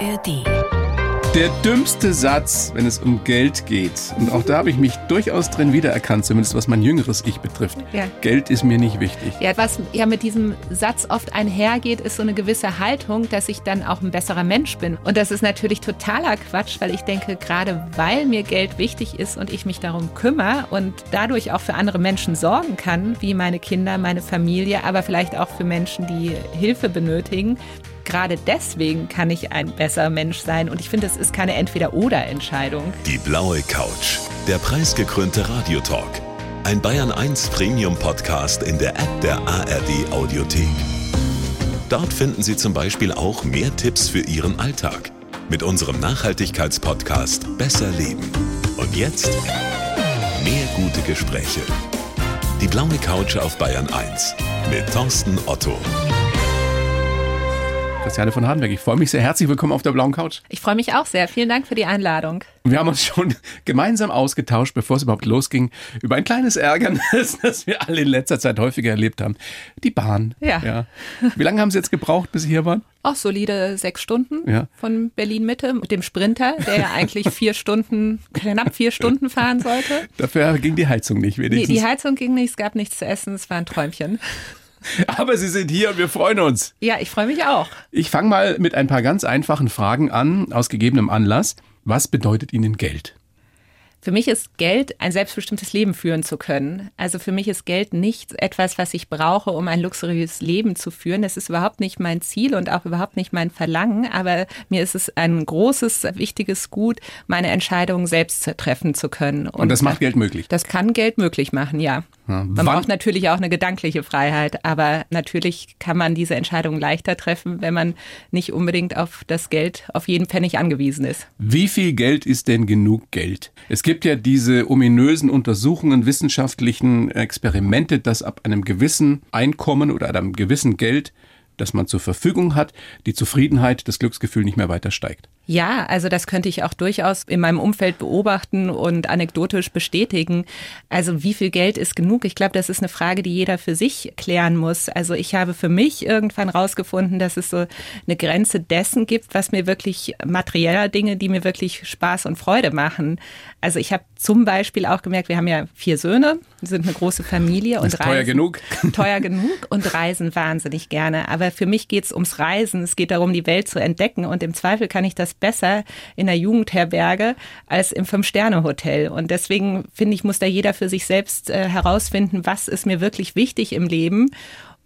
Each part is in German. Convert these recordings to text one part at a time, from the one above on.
ARD. Der dümmste Satz, wenn es um Geld geht. Und auch da habe ich mich durchaus drin wiedererkannt, zumindest was mein jüngeres Ich betrifft. Ja. Geld ist mir nicht wichtig. Ja, was ja mit diesem Satz oft einhergeht, ist so eine gewisse Haltung, dass ich dann auch ein besserer Mensch bin. Und das ist natürlich totaler Quatsch, weil ich denke, gerade weil mir Geld wichtig ist und ich mich darum kümmere und dadurch auch für andere Menschen sorgen kann, wie meine Kinder, meine Familie, aber vielleicht auch für Menschen, die Hilfe benötigen, gerade deswegen kann ich ein besserer Mensch sein. Und ich finde, es ist keine Entweder-Oder-Entscheidung. Die blaue Couch, der preisgekrönte Radiotalk. Ein Bayern 1 Premium Podcast in der App der ARD Audiothek. Dort finden Sie zum Beispiel auch mehr Tipps für Ihren Alltag mit unserem Nachhaltigkeitspodcast Besser Leben. Und jetzt mehr gute Gespräche. Die blaue Couch auf Bayern 1 mit Thorsten Otto. Christiane von Hardenberg, ich freue mich sehr. Herzlich willkommen auf der blauen Couch. Ich freue mich auch sehr. Vielen Dank für die Einladung. Wir haben uns schon gemeinsam ausgetauscht, bevor es überhaupt losging, über ein kleines Ärgernis, das wir alle in letzter Zeit häufiger erlebt haben. Die Bahn. Ja. Wie lange haben Sie jetzt gebraucht, bis Sie hier waren? Auch solide sechs Stunden Ja. von Berlin Mitte mit dem Sprinter, der ja eigentlich vier Stunden, knapp vier Stunden fahren sollte. Dafür ging die Heizung nicht Nee, wenigstens. die Heizung ging nicht, es gab nichts zu essen, es war ein Träumchen. Aber Sie sind hier und wir freuen uns. Ja, ich freue mich auch. Ich fange mal mit ein paar ganz einfachen Fragen an, aus gegebenem Anlass. Was bedeutet Ihnen Geld? Für mich ist Geld, ein selbstbestimmtes Leben führen zu können. Also für mich ist Geld nicht etwas, was ich brauche, um ein luxuriöses Leben zu führen. Das ist überhaupt nicht mein Ziel und auch überhaupt nicht mein Verlangen. Aber mir ist es ein großes, wichtiges Gut, meine Entscheidungen selbst treffen zu können. Und das macht Geld möglich. Das kann Geld möglich machen, ja. Ja, Man braucht natürlich auch eine gedankliche Freiheit, aber natürlich kann man diese Entscheidung leichter treffen, wenn man nicht unbedingt auf das Geld, auf jeden Pfennig angewiesen ist. Wie viel Geld ist denn genug Geld? Es gibt ja diese ominösen Untersuchungen, wissenschaftlichen Experimente, dass ab einem gewissen Einkommen oder einem gewissen Geld, das man zur Verfügung hat, die Zufriedenheit, das Glücksgefühl nicht mehr weiter steigt. Ja, also das könnte ich auch durchaus in meinem Umfeld beobachten und anekdotisch bestätigen. Also wie viel Geld ist genug? Ich glaube, das ist eine Frage, die jeder für sich klären muss. Also ich habe für mich irgendwann rausgefunden, dass es so eine Grenze dessen gibt, was mir wirklich materieller Dinge, die mir wirklich Spaß und Freude machen. Also ich habe zum Beispiel auch gemerkt, wir haben ja vier Söhne, sind eine große Familie und Ist teuer reisen- genug. teuer genug und reisen wahnsinnig gerne. Aber für mich geht es ums Reisen. Es geht darum, die Welt zu entdecken. Und im Zweifel kann ich das besser in der Jugendherberge als im Fünf-Sterne-Hotel. Und deswegen finde ich, muss da jeder für sich selbst äh, herausfinden, was ist mir wirklich wichtig im Leben.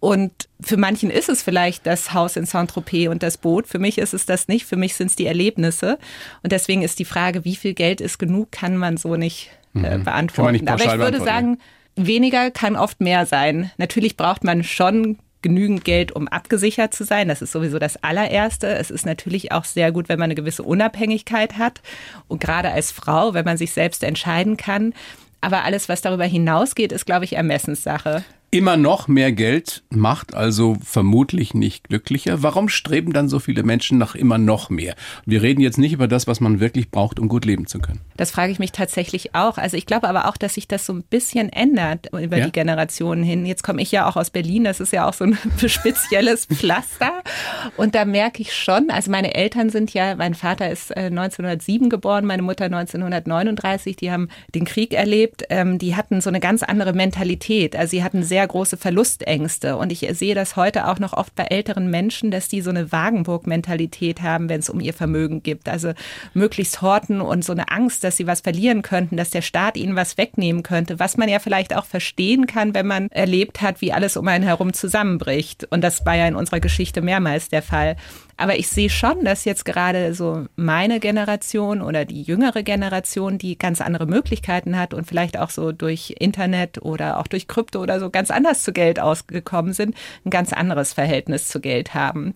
Und für manchen ist es vielleicht das Haus in Saint-Tropez und das Boot. Für mich ist es das nicht. Für mich sind es die Erlebnisse. Und deswegen ist die Frage, wie viel Geld ist genug, kann man so nicht äh, beantworten. Mhm. Man nicht Aber ich würde beantworten. sagen, weniger kann oft mehr sein. Natürlich braucht man schon genügend Geld, um abgesichert zu sein. Das ist sowieso das allererste. Es ist natürlich auch sehr gut, wenn man eine gewisse Unabhängigkeit hat und gerade als Frau, wenn man sich selbst entscheiden kann. Aber alles, was darüber hinausgeht, ist, glaube ich, Ermessenssache. Immer noch mehr Geld macht also vermutlich nicht glücklicher. Warum streben dann so viele Menschen nach immer noch mehr? Wir reden jetzt nicht über das, was man wirklich braucht, um gut leben zu können. Das frage ich mich tatsächlich auch. Also ich glaube aber auch, dass sich das so ein bisschen ändert über Ja? die Generationen hin. Jetzt komme ich ja auch aus Berlin, das ist ja auch so ein spezielles Pflaster. Und da merke ich schon, also meine Eltern sind ja, mein Vater ist äh, 1907 geboren, meine Mutter 1939, die haben den Krieg erlebt, ähm, die hatten so eine ganz andere Mentalität. Also sie hatten sehr große Verlustängste. Und ich sehe das heute auch noch oft bei älteren Menschen, dass die so eine Wagenburg-Mentalität haben, wenn es um ihr Vermögen geht. Also möglichst horten und so eine Angst, dass sie was verlieren könnten, dass der Staat ihnen was wegnehmen könnte, was man ja vielleicht auch verstehen kann, wenn man erlebt hat, wie alles um einen herum zusammenbricht. Und das war ja in unserer Geschichte mehrmals der Fall. Aber ich sehe schon, dass jetzt gerade so meine Generation oder die jüngere Generation, die ganz andere Möglichkeiten hat und vielleicht auch so durch Internet oder auch durch Krypto oder so ganz anders zu Geld ausgekommen sind, ein ganz anderes Verhältnis zu Geld haben.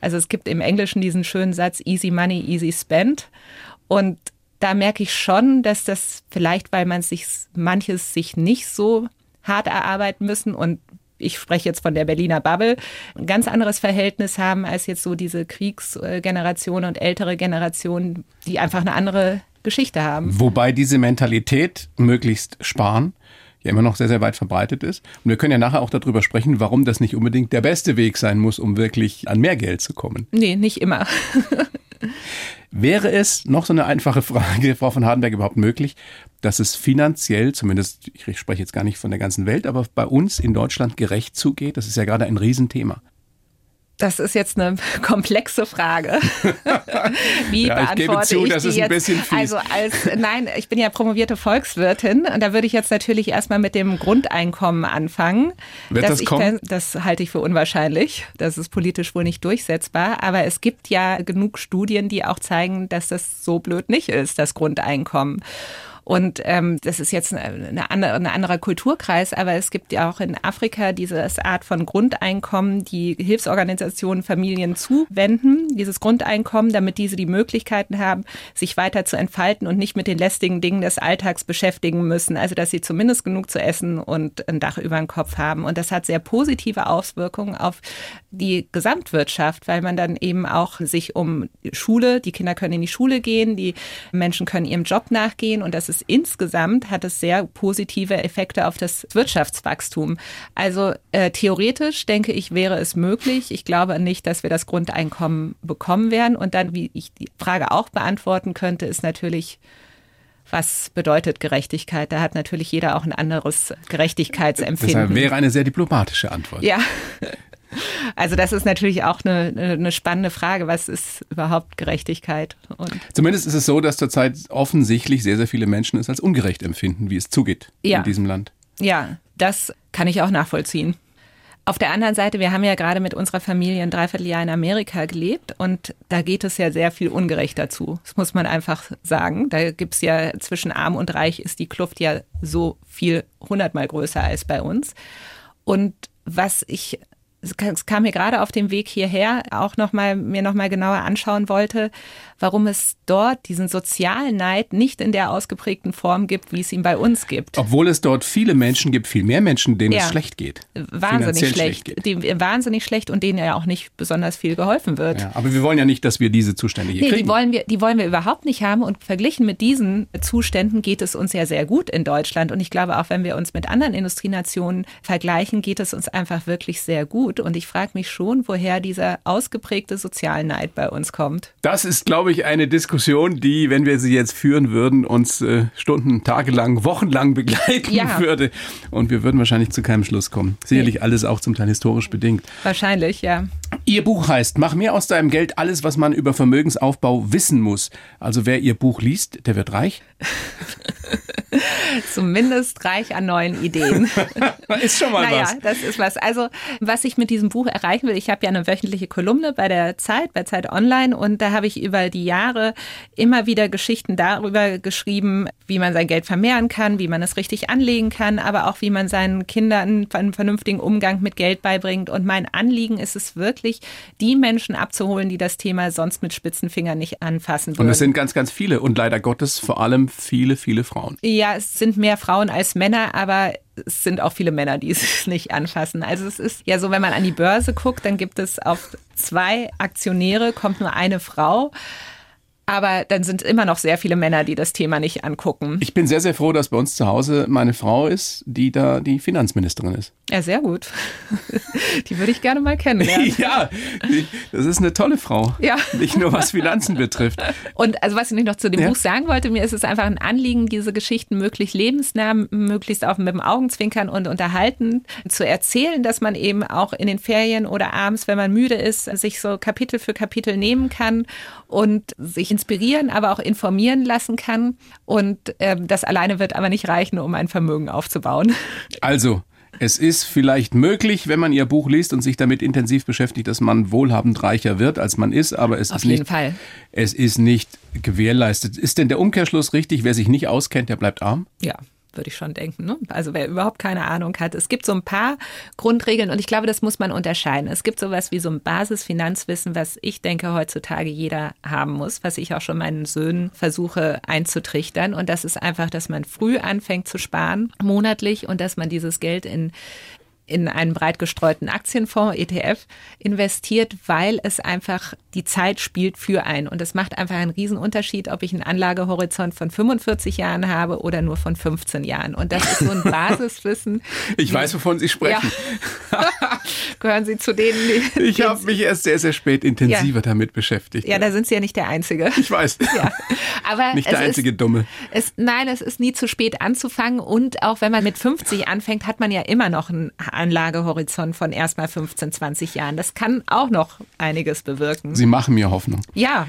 Also es gibt im Englischen diesen schönen Satz, easy money, easy spend. Und da merke ich schon, dass das vielleicht, weil man sich manches sich nicht so hart erarbeiten müssen und ich spreche jetzt von der Berliner Bubble, ein ganz anderes Verhältnis haben als jetzt so diese Kriegsgeneration und ältere Generationen, die einfach eine andere Geschichte haben. Wobei diese Mentalität, möglichst sparen, ja immer noch sehr, sehr weit verbreitet ist. Und wir können ja nachher auch darüber sprechen, warum das nicht unbedingt der beste Weg sein muss, um wirklich an mehr Geld zu kommen. Nee, nicht immer. Wäre es, noch so eine einfache Frage, Frau von Hardenberg, überhaupt möglich, dass es finanziell, zumindest, ich spreche jetzt gar nicht von der ganzen Welt, aber bei uns in Deutschland gerecht zugeht? Das ist ja gerade ein Riesenthema. Das ist jetzt eine komplexe Frage. Wie ja, ich gebe zu, ich das ist ein bisschen fies. Also als nein, ich bin ja promovierte Volkswirtin und da würde ich jetzt natürlich erstmal mit dem Grundeinkommen anfangen. Wird das kommen? Das halte ich für unwahrscheinlich. Das ist politisch wohl nicht durchsetzbar, aber es gibt ja genug Studien, die auch zeigen, dass das so blöd nicht ist, das Grundeinkommen. Und ähm, das ist jetzt ein anderer Kulturkreis, aber es gibt ja auch in Afrika diese Art von Grundeinkommen, die Hilfsorganisationen Familien zuwenden, dieses Grundeinkommen, damit diese die Möglichkeiten haben, sich weiter zu entfalten und nicht mit den lästigen Dingen des Alltags beschäftigen müssen. Also dass sie zumindest genug zu essen und ein Dach über dem Kopf haben. Und das hat sehr positive Auswirkungen auf die Gesamtwirtschaft, weil man dann eben auch sich um Schule, die Kinder können in die Schule gehen, die Menschen können ihrem Job nachgehen und das ist insgesamt hat es sehr positive Effekte auf das Wirtschaftswachstum. Also äh, theoretisch denke ich, wäre es möglich. Ich glaube nicht, dass wir das Grundeinkommen bekommen werden. Und dann, wie ich die Frage auch beantworten könnte, ist natürlich, was bedeutet Gerechtigkeit? Da hat natürlich jeder auch ein anderes Gerechtigkeitsempfinden. Das wäre eine sehr diplomatische Antwort. Ja. Also das ist natürlich auch eine, eine spannende Frage. Was ist überhaupt Gerechtigkeit? Und Zumindest ist es so, dass zurzeit offensichtlich sehr, sehr viele Menschen es als ungerecht empfinden, wie es zugeht ja. in diesem Land. Ja, das kann ich auch nachvollziehen. Auf der anderen Seite, wir haben ja gerade mit unserer Familie ein Dreivierteljahr in Amerika gelebt und da geht es ja sehr viel ungerecht dazu. Das muss man einfach sagen. Da gibt es ja zwischen arm und reich ist die Kluft ja so viel hundertmal größer als bei uns. Und was ich es kam mir gerade auf dem Weg hierher auch noch mal mir noch mal genauer anschauen wollte, warum es dort diesen sozialen Neid nicht in der ausgeprägten Form gibt, wie es ihn bei uns gibt. Obwohl es dort viele Menschen gibt, viel mehr Menschen, denen ja. es schlecht geht. Wahnsinnig schlecht. schlecht die, wahnsinnig schlecht und denen ja auch nicht besonders viel geholfen wird. Ja, aber wir wollen ja nicht, dass wir diese Zustände hier nee, kriegen. Die wollen, wir, die wollen wir überhaupt nicht haben und verglichen mit diesen Zuständen geht es uns ja sehr gut in Deutschland und ich glaube auch, wenn wir uns mit anderen Industrienationen vergleichen, geht es uns einfach wirklich sehr gut und ich frage mich schon, woher dieser ausgeprägte Sozialneid bei uns kommt. Das ist, glaube ich, glaube ich, eine Diskussion, die, wenn wir sie jetzt führen würden, uns äh, Stunden, tagelang, wochenlang begleiten ja. würde. Und wir würden wahrscheinlich zu keinem Schluss kommen. Sicherlich nee. alles auch zum Teil historisch bedingt. Wahrscheinlich, ja. Ihr Buch heißt Mach mehr aus deinem Geld, alles, was man über Vermögensaufbau wissen muss. Also wer Ihr Buch liest, der wird reich. Zumindest reich an neuen Ideen. ist schon mal naja, was. das ist was. Also, was ich mit diesem Buch erreichen will, ich habe ja eine wöchentliche Kolumne bei der Zeit, bei Zeit Online und da habe ich über die Jahre immer wieder Geschichten darüber geschrieben, wie man sein Geld vermehren kann, wie man es richtig anlegen kann, aber auch wie man seinen Kindern einen vernünftigen Umgang mit Geld beibringt. Und mein Anliegen ist es wirklich, die Menschen abzuholen, die das Thema sonst mit spitzen Fingern nicht anfassen würden. Und es sind ganz, ganz viele und leider Gottes vor allem viele, viele Frauen. Ja, es sind mehr Frauen als Männer, aber es sind auch viele Männer, die es nicht anfassen. Also es ist ja so, wenn man an die Börse guckt, dann gibt es auf zwei Aktionäre kommt nur eine Frau. Aber dann sind immer noch sehr viele Männer, die das Thema nicht angucken. Ich bin sehr, sehr froh, dass bei uns zu Hause meine Frau ist, die da die Finanzministerin ist. Ja, sehr gut. Die würde ich gerne mal kennenlernen. ja, das ist eine tolle Frau. Ja. Nicht nur was Finanzen betrifft. Und also was ich noch zu dem ja. Buch sagen wollte, mir ist es einfach ein Anliegen, diese Geschichten möglichst lebensnah, möglichst auch mit dem Augenzwinkern und unterhalten zu erzählen, dass man eben auch in den Ferien oder abends, wenn man müde ist, sich so Kapitel für Kapitel nehmen kann und sich inspirieren, aber auch informieren lassen kann. Und äh, das alleine wird aber nicht reichen, um ein Vermögen aufzubauen. Also, es ist vielleicht möglich, wenn man ihr Buch liest und sich damit intensiv beschäftigt, dass man wohlhabend reicher wird, als man ist, aber es Auf ist jeden nicht, Fall. es ist nicht gewährleistet. Ist denn der Umkehrschluss richtig? Wer sich nicht auskennt, der bleibt arm? Ja würde ich schon denken. Ne? Also wer überhaupt keine Ahnung hat. Es gibt so ein paar Grundregeln und ich glaube, das muss man unterscheiden. Es gibt sowas wie so ein Basisfinanzwissen, was ich denke heutzutage jeder haben muss, was ich auch schon meinen Söhnen versuche einzutrichtern. Und das ist einfach, dass man früh anfängt zu sparen, monatlich, und dass man dieses Geld in in einen breit gestreuten Aktienfonds, ETF, investiert, weil es einfach die Zeit spielt für einen. Und es macht einfach einen Riesenunterschied, ob ich einen Anlagehorizont von 45 Jahren habe oder nur von 15 Jahren. Und das ist so ein Basiswissen. ich weiß, wovon Sie sprechen. Ja. Gehören Sie zu denen, die. Ich habe mich erst sehr, sehr spät intensiver ja. damit beschäftigt. Ja, da sind Sie ja nicht der Einzige. Ich weiß. Ja. Aber nicht der einzige ist, Dumme. Es, nein, es ist nie zu spät anzufangen. Und auch wenn man mit 50 anfängt, hat man ja immer noch einen Anlagehorizont von erstmal 15, 20 Jahren. Das kann auch noch einiges bewirken. Sie machen mir Hoffnung. Ja,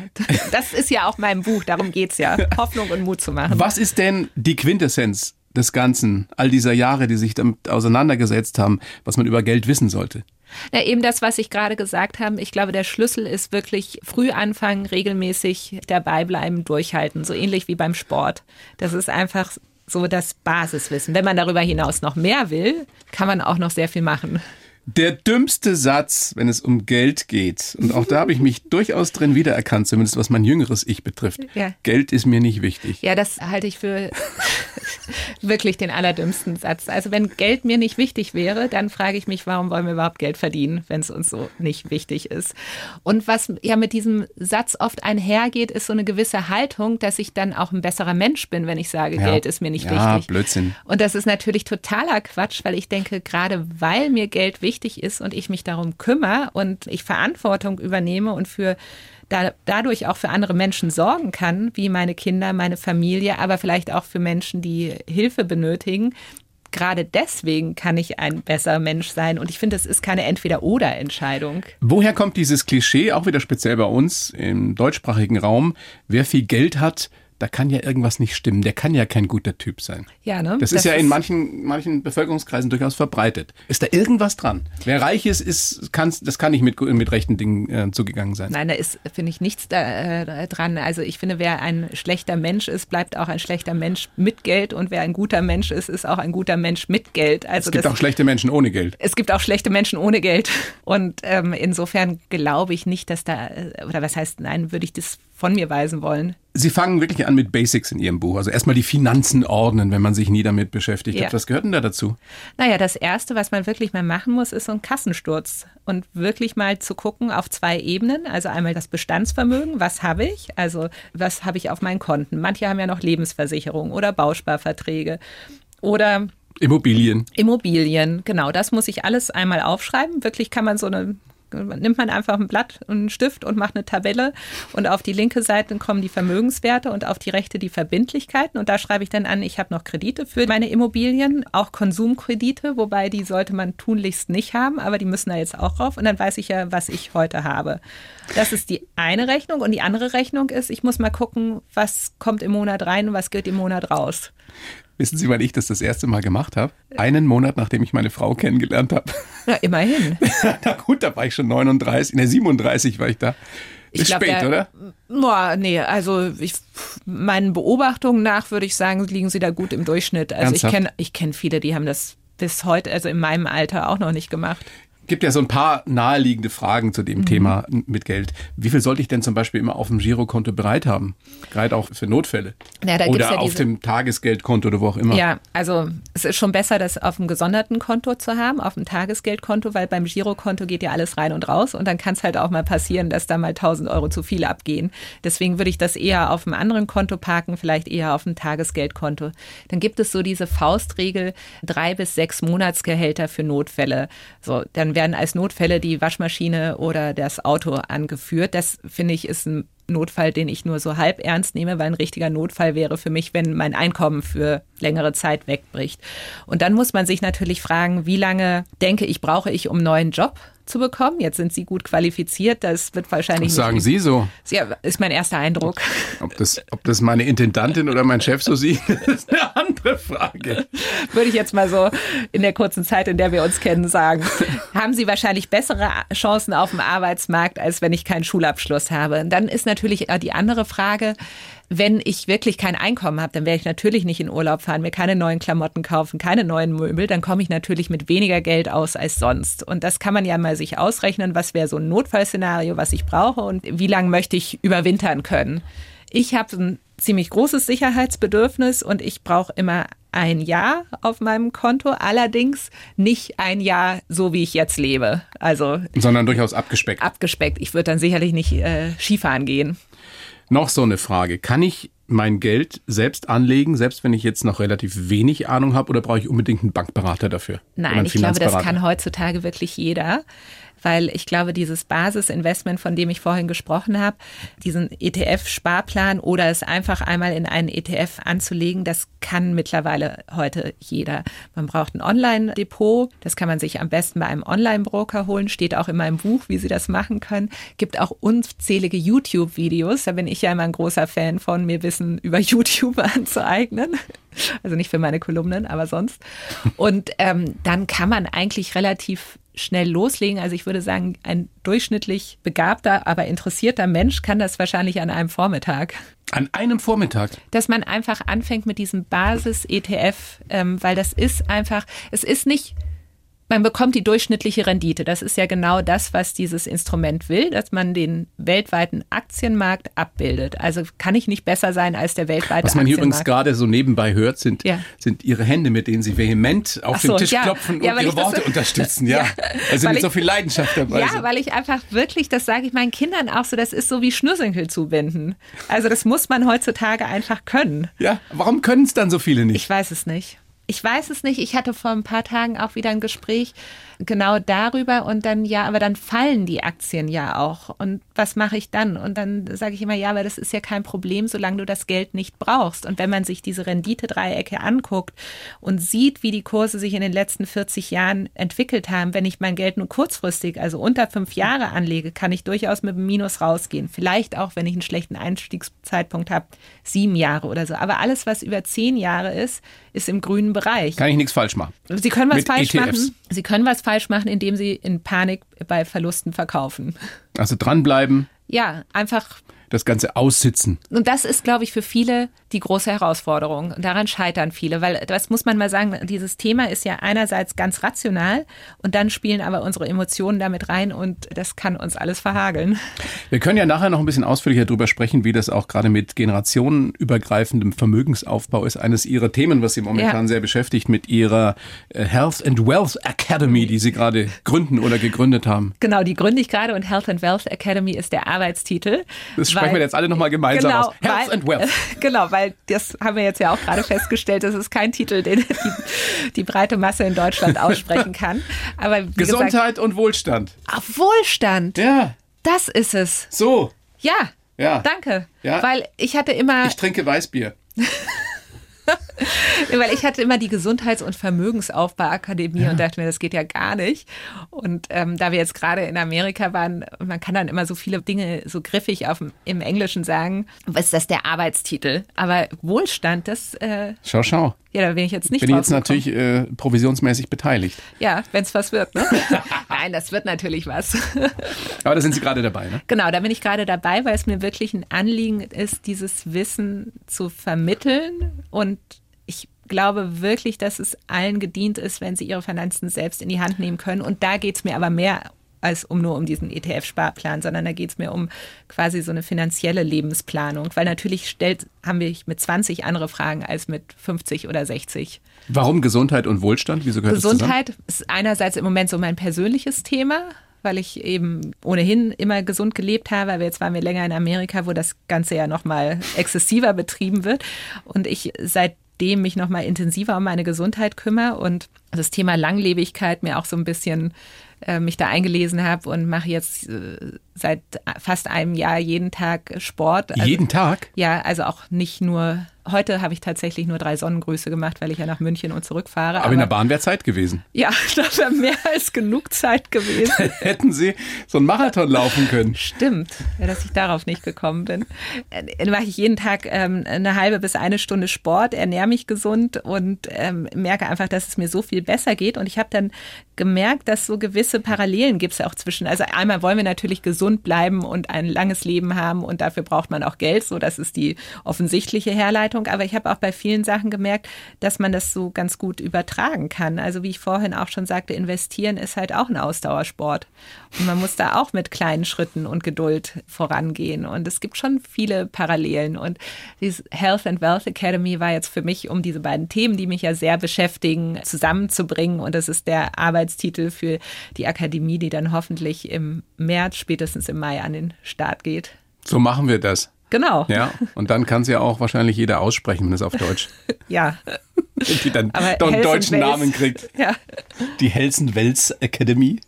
das ist ja auch mein Buch, darum geht es ja. Hoffnung und Mut zu machen. Was ist denn die Quintessenz des Ganzen, all dieser Jahre, die sich damit auseinandergesetzt haben, was man über Geld wissen sollte? Na, eben das, was ich gerade gesagt habe. Ich glaube, der Schlüssel ist wirklich früh anfangen, regelmäßig dabei bleiben, durchhalten. So ähnlich wie beim Sport. Das ist einfach so das Basiswissen. Wenn man darüber hinaus noch mehr will, kann man auch noch sehr viel machen. Der dümmste Satz, wenn es um Geld geht, und auch da habe ich mich durchaus drin wiedererkannt, zumindest was mein jüngeres Ich betrifft. Ja. Geld ist mir nicht wichtig. Ja, das halte ich für wirklich den allerdümmsten Satz. Also wenn Geld mir nicht wichtig wäre, dann frage ich mich, warum wollen wir überhaupt Geld verdienen, wenn es uns so nicht wichtig ist. Und was ja mit diesem Satz oft einhergeht, ist so eine gewisse Haltung, dass ich dann auch ein besserer Mensch bin, wenn ich sage, ja. Geld ist mir nicht ja, wichtig. Blödsinn. Und das ist natürlich totaler Quatsch, weil ich denke, gerade weil mir Geld wichtig wichtig ist und ich mich darum kümmere und ich Verantwortung übernehme und für da, dadurch auch für andere Menschen sorgen kann, wie meine Kinder, meine Familie, aber vielleicht auch für Menschen, die Hilfe benötigen. Gerade deswegen kann ich ein besserer Mensch sein. Und ich finde, es ist keine Entweder-Oder-Entscheidung. Woher kommt dieses Klischee, auch wieder speziell bei uns im deutschsprachigen Raum? Wer viel Geld hat, da kann ja irgendwas nicht stimmen. Der kann ja kein guter Typ sein. Ja, ne? Das, das ist ja in manchen, manchen Bevölkerungskreisen durchaus verbreitet. Ist da irgendwas dran? Wer reich ist, ist kann, das kann nicht mit, mit rechten Dingen äh, zugegangen sein. Nein, da ist, finde ich, nichts da, äh, dran. Also ich finde, wer ein schlechter Mensch ist, bleibt auch ein schlechter Mensch mit Geld. Und wer ein guter Mensch ist, ist auch ein guter Mensch mit Geld. Also es gibt das, auch schlechte Menschen ohne Geld. Es gibt auch schlechte Menschen ohne Geld. Und ähm, insofern glaube ich nicht, dass da, äh, oder was heißt, nein, würde ich das von mir weisen wollen. Sie fangen wirklich an mit Basics in Ihrem Buch. Also erstmal die Finanzen ordnen, wenn man sich nie damit beschäftigt ja. hat. Was gehört denn da dazu? Naja, das Erste, was man wirklich mal machen muss, ist so ein Kassensturz. Und wirklich mal zu gucken auf zwei Ebenen. Also einmal das Bestandsvermögen, was habe ich? Also was habe ich auf meinen Konten? Manche haben ja noch Lebensversicherung oder Bausparverträge. Oder Immobilien. Immobilien, genau. Das muss ich alles einmal aufschreiben. Wirklich kann man so eine nimmt man einfach ein Blatt und einen Stift und macht eine Tabelle und auf die linke Seite kommen die Vermögenswerte und auf die rechte die Verbindlichkeiten und da schreibe ich dann an, ich habe noch Kredite für meine Immobilien, auch Konsumkredite, wobei die sollte man tunlichst nicht haben, aber die müssen da jetzt auch rauf und dann weiß ich ja, was ich heute habe. Das ist die eine Rechnung und die andere Rechnung ist, ich muss mal gucken, was kommt im Monat rein und was geht im Monat raus. Wissen Sie, wann ich das das erste Mal gemacht habe? Einen Monat, nachdem ich meine Frau kennengelernt habe. Na, immerhin. Na gut, da war ich schon 39, ne 37 war ich da. Ist glaub, spät, der, oder? Boah, nee, also ich, meinen Beobachtungen nach würde ich sagen, liegen sie da gut im Durchschnitt. Also Ernsthaft? ich kenne ich kenn viele, die haben das bis heute, also in meinem Alter auch noch nicht gemacht gibt ja so ein paar naheliegende Fragen zu dem mhm. Thema mit Geld. Wie viel sollte ich denn zum Beispiel immer auf dem Girokonto bereit haben? Gerade auch für Notfälle. Ja, oder ja auf dem Tagesgeldkonto oder wo auch immer. Ja, also es ist schon besser, das auf dem gesonderten Konto zu haben, auf dem Tagesgeldkonto, weil beim Girokonto geht ja alles rein und raus und dann kann es halt auch mal passieren, dass da mal 1000 Euro zu viel abgehen. Deswegen würde ich das eher auf einem anderen Konto parken, vielleicht eher auf dem Tagesgeldkonto. Dann gibt es so diese Faustregel, drei bis sechs Monatsgehälter für Notfälle. So, dann werden als Notfälle die Waschmaschine oder das Auto angeführt. Das finde ich ist ein Notfall, den ich nur so halb ernst nehme, weil ein richtiger Notfall wäre für mich, wenn mein Einkommen für längere Zeit wegbricht. Und dann muss man sich natürlich fragen, wie lange denke ich, brauche ich um einen neuen Job? Zu bekommen. Jetzt sind Sie gut qualifiziert. Das wird wahrscheinlich. Was sagen Sie so? Ja, ist mein erster Eindruck. Ob das, ob das meine Intendantin oder mein Chef so sieht, ist eine andere Frage. Würde ich jetzt mal so in der kurzen Zeit, in der wir uns kennen, sagen. Haben Sie wahrscheinlich bessere Chancen auf dem Arbeitsmarkt, als wenn ich keinen Schulabschluss habe? Dann ist natürlich die andere Frage, wenn ich wirklich kein Einkommen habe, dann werde ich natürlich nicht in Urlaub fahren, mir keine neuen Klamotten kaufen, keine neuen Möbel, dann komme ich natürlich mit weniger Geld aus als sonst. Und das kann man ja mal sich ausrechnen, was wäre so ein Notfallszenario, was ich brauche und wie lange möchte ich überwintern können. Ich habe ein ziemlich großes Sicherheitsbedürfnis und ich brauche immer ein Jahr auf meinem Konto, allerdings nicht ein Jahr so, wie ich jetzt lebe. Also sondern durchaus abgespeckt. Abgespeckt. Ich würde dann sicherlich nicht äh, Skifahren gehen. Noch so eine Frage. Kann ich mein Geld selbst anlegen, selbst wenn ich jetzt noch relativ wenig Ahnung habe, oder brauche ich unbedingt einen Bankberater dafür? Nein, ich glaube, das kann heutzutage wirklich jeder weil ich glaube, dieses Basisinvestment, von dem ich vorhin gesprochen habe, diesen ETF-Sparplan oder es einfach einmal in einen ETF anzulegen, das kann mittlerweile heute jeder. Man braucht ein Online-Depot, das kann man sich am besten bei einem Online-Broker holen, steht auch in meinem Buch, wie Sie das machen können. Gibt auch unzählige YouTube-Videos, da bin ich ja immer ein großer Fan von, mir Wissen über YouTube anzueignen. Also nicht für meine Kolumnen, aber sonst. Und ähm, dann kann man eigentlich relativ schnell loslegen. Also ich würde sagen, ein durchschnittlich begabter, aber interessierter Mensch kann das wahrscheinlich an einem Vormittag. An einem Vormittag? Dass man einfach anfängt mit diesem Basis-ETF, ähm, weil das ist einfach, es ist nicht man bekommt die durchschnittliche Rendite. Das ist ja genau das, was dieses Instrument will, dass man den weltweiten Aktienmarkt abbildet. Also kann ich nicht besser sein als der weltweite Was man hier übrigens gerade so nebenbei hört, sind, ja. sind Ihre Hände, mit denen Sie vehement auf so, den Tisch ja. klopfen und ja, Ihre Worte so, unterstützen. Ja, also mit ich, so viel Leidenschaft dabei. Ja, sind. weil ich einfach wirklich, das sage ich meinen Kindern auch so, das ist so wie Schnürsenkel zubinden. Also das muss man heutzutage einfach können. Ja, warum können es dann so viele nicht? Ich weiß es nicht. Ich weiß es nicht. Ich hatte vor ein paar Tagen auch wieder ein Gespräch genau darüber und dann, ja, aber dann fallen die Aktien ja auch. Und was mache ich dann? Und dann sage ich immer, ja, aber das ist ja kein Problem, solange du das Geld nicht brauchst. Und wenn man sich diese Renditedreiecke anguckt und sieht, wie die Kurse sich in den letzten 40 Jahren entwickelt haben, wenn ich mein Geld nur kurzfristig, also unter fünf Jahre anlege, kann ich durchaus mit einem Minus rausgehen. Vielleicht auch, wenn ich einen schlechten Einstiegszeitpunkt habe, sieben Jahre oder so. Aber alles, was über zehn Jahre ist, ist im grünen Bereich. Kann ich nichts falsch machen. Sie können was Mit falsch ETFs. machen. Sie können was falsch machen, indem Sie in Panik bei Verlusten verkaufen. Also dranbleiben. Ja, einfach das Ganze aussitzen. Und das ist, glaube ich, für viele die große Herausforderung. Und daran scheitern viele, weil das muss man mal sagen, dieses Thema ist ja einerseits ganz rational und dann spielen aber unsere Emotionen damit rein und das kann uns alles verhageln. Wir können ja nachher noch ein bisschen ausführlicher darüber sprechen, wie das auch gerade mit generationenübergreifendem Vermögensaufbau ist. Eines Ihrer Themen, was Sie momentan ja. sehr beschäftigt, mit Ihrer äh, Health and Wealth Academy, die Sie gerade gründen oder gegründet haben. Genau, die gründe ich gerade und Health and Wealth Academy ist der Arbeitstitel. Das sprechen wir jetzt alle nochmal gemeinsam genau, aus. Health weil, and Wealth. Genau, weil das haben wir jetzt ja auch gerade festgestellt, das ist kein Titel, den die, die breite Masse in Deutschland aussprechen kann. Aber Gesundheit gesagt, und Wohlstand. Auf Wohlstand. Ja. Das ist es. So. Ja. Ja. Danke. Ja. Weil ich hatte immer. Ich trinke Weißbier. Weil ich hatte immer die Gesundheits- und Vermögensaufbauakademie ja. und dachte mir, das geht ja gar nicht. Und ähm, da wir jetzt gerade in Amerika waren, man kann dann immer so viele Dinge so griffig auf, im Englischen sagen, was ist das der Arbeitstitel? Aber Wohlstand, das. Äh, schau, schau. Ja, da bin ich jetzt nicht Bin jetzt natürlich äh, provisionsmäßig beteiligt. Ja, wenn es was wird, ne? Nein, das wird natürlich was. Aber da sind Sie gerade dabei, ne? Genau, da bin ich gerade dabei, weil es mir wirklich ein Anliegen ist, dieses Wissen zu vermitteln. Und ich glaube wirklich, dass es allen gedient ist, wenn sie ihre Finanzen selbst in die Hand nehmen können. Und da geht es mir aber mehr als um nur um diesen ETF-Sparplan, sondern da geht es mir um quasi so eine finanzielle Lebensplanung, weil natürlich stellt, haben wir mit 20 andere Fragen als mit 50 oder 60. Warum Gesundheit und Wohlstand? Wieso gehört Gesundheit ist einerseits im Moment so mein persönliches Thema, weil ich eben ohnehin immer gesund gelebt habe. Aber jetzt waren wir länger in Amerika, wo das Ganze ja nochmal exzessiver betrieben wird. Und ich seitdem mich nochmal intensiver um meine Gesundheit kümmere und das Thema Langlebigkeit mir auch so ein bisschen äh, mich da eingelesen habe und mache jetzt äh, seit fast einem Jahr jeden Tag Sport. Also, jeden Tag? Ja, also auch nicht nur Heute habe ich tatsächlich nur drei Sonnengrüße gemacht, weil ich ja nach München und zurück fahre. Aber, aber in der Bahn wäre Zeit gewesen. Ja, das wäre mehr als genug Zeit gewesen. Hätten Sie so einen Marathon laufen können. Stimmt, ja, dass ich darauf nicht gekommen bin. Dann äh, mache ich jeden Tag ähm, eine halbe bis eine Stunde Sport, ernähre mich gesund und ähm, merke einfach, dass es mir so viel besser geht. Und ich habe dann gemerkt, dass so gewisse Parallelen gibt es auch zwischen. Also einmal wollen wir natürlich gesund bleiben und ein langes Leben haben und dafür braucht man auch Geld. So, das ist die offensichtliche Herleitung. Aber ich habe auch bei vielen Sachen gemerkt, dass man das so ganz gut übertragen kann. Also wie ich vorhin auch schon sagte, investieren ist halt auch ein Ausdauersport. Und man muss da auch mit kleinen Schritten und Geduld vorangehen. Und es gibt schon viele Parallelen. Und dieses Health and Wealth Academy war jetzt für mich, um diese beiden Themen, die mich ja sehr beschäftigen, zusammenzubringen. Und das ist der Arbeitstitel für die Akademie, die dann hoffentlich im März, spätestens im Mai an den Start geht. So machen wir das. Genau. Ja, und dann kann es ja auch wahrscheinlich jeder aussprechen, wenn es auf Deutsch. ja. Und die dann doch einen deutschen Namen kriegt. Ja. Die Helsen Wels Academy.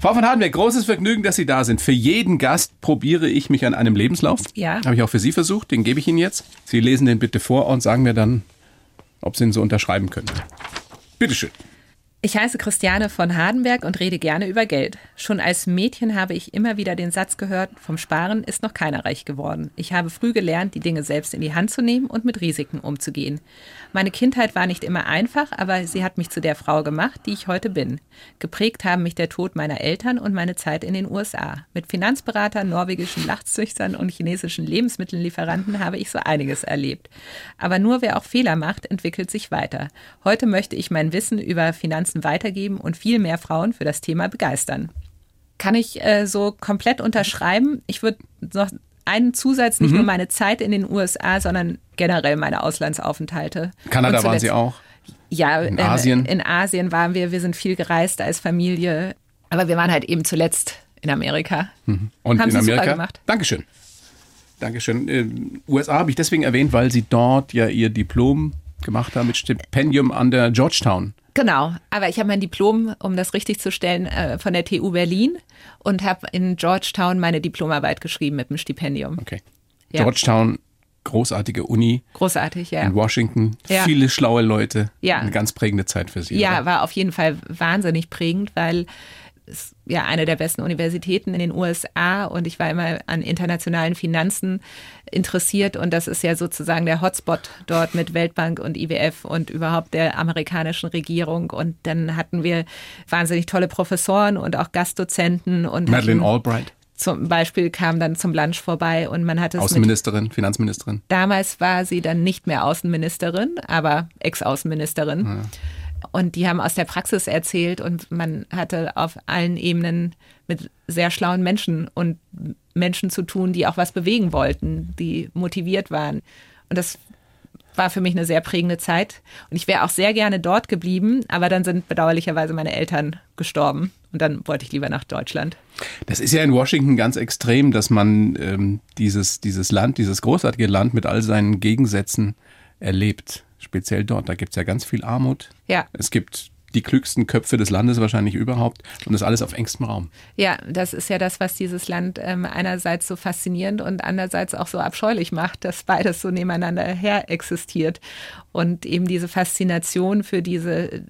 Frau von Hardenberg, großes Vergnügen, dass Sie da sind. Für jeden Gast probiere ich mich an einem Lebenslauf. Ja. Habe ich auch für Sie versucht, den gebe ich Ihnen jetzt. Sie lesen den bitte vor und sagen mir dann, ob Sie ihn so unterschreiben können. Bitteschön. Ich heiße Christiane von Hardenberg und rede gerne über Geld. Schon als Mädchen habe ich immer wieder den Satz gehört, vom Sparen ist noch keiner reich geworden. Ich habe früh gelernt, die Dinge selbst in die Hand zu nehmen und mit Risiken umzugehen. Meine Kindheit war nicht immer einfach, aber sie hat mich zu der Frau gemacht, die ich heute bin. Geprägt haben mich der Tod meiner Eltern und meine Zeit in den USA. Mit Finanzberatern, norwegischen Lachszüchtern und chinesischen Lebensmittellieferanten habe ich so einiges erlebt. Aber nur wer auch Fehler macht, entwickelt sich weiter. Heute möchte ich mein Wissen über Finanzen weitergeben und viel mehr Frauen für das Thema begeistern. Kann ich äh, so komplett unterschreiben. Ich würde noch einen Zusatz, nicht mhm. nur meine Zeit in den USA, sondern generell meine Auslandsaufenthalte. Kanada waren Sie auch? Ja, in Asien. In Asien waren wir. Wir sind viel gereist als Familie. Aber wir waren halt eben zuletzt in Amerika. Mhm. Und Haben in Sie Amerika? Super gemacht. Dankeschön. Dankeschön. Äh, USA habe ich deswegen erwähnt, weil Sie dort ja Ihr Diplom gemacht haben mit Stipendium an der Georgetown Genau, aber ich habe mein Diplom, um das richtig zu stellen, äh, von der TU Berlin und habe in Georgetown meine Diplomarbeit geschrieben mit dem Stipendium. Okay. Ja. Georgetown, großartige Uni. Großartig, ja. In Washington, ja. viele schlaue Leute. Ja. Eine ganz prägende Zeit für Sie. Ja, oder? war auf jeden Fall wahnsinnig prägend, weil ist ja eine der besten Universitäten in den USA und ich war immer an internationalen Finanzen interessiert und das ist ja sozusagen der Hotspot dort mit Weltbank und IWF und überhaupt der amerikanischen Regierung und dann hatten wir wahnsinnig tolle Professoren und auch Gastdozenten und Madeleine Albright zum Beispiel kam dann zum Lunch vorbei und man hatte es Außenministerin, Finanzministerin. Damals war sie dann nicht mehr Außenministerin, aber Ex-Außenministerin. Ja. Und die haben aus der Praxis erzählt und man hatte auf allen Ebenen mit sehr schlauen Menschen und Menschen zu tun, die auch was bewegen wollten, die motiviert waren. Und das war für mich eine sehr prägende Zeit. Und ich wäre auch sehr gerne dort geblieben, aber dann sind bedauerlicherweise meine Eltern gestorben. Und dann wollte ich lieber nach Deutschland. Das ist ja in Washington ganz extrem, dass man ähm, dieses, dieses Land, dieses großartige Land mit all seinen Gegensätzen erlebt speziell dort. Da gibt es ja ganz viel Armut. Ja. Es gibt die klügsten Köpfe des Landes wahrscheinlich überhaupt und das alles auf engstem Raum. Ja, das ist ja das, was dieses Land ähm, einerseits so faszinierend und andererseits auch so abscheulich macht, dass beides so nebeneinander her existiert und eben diese Faszination für diese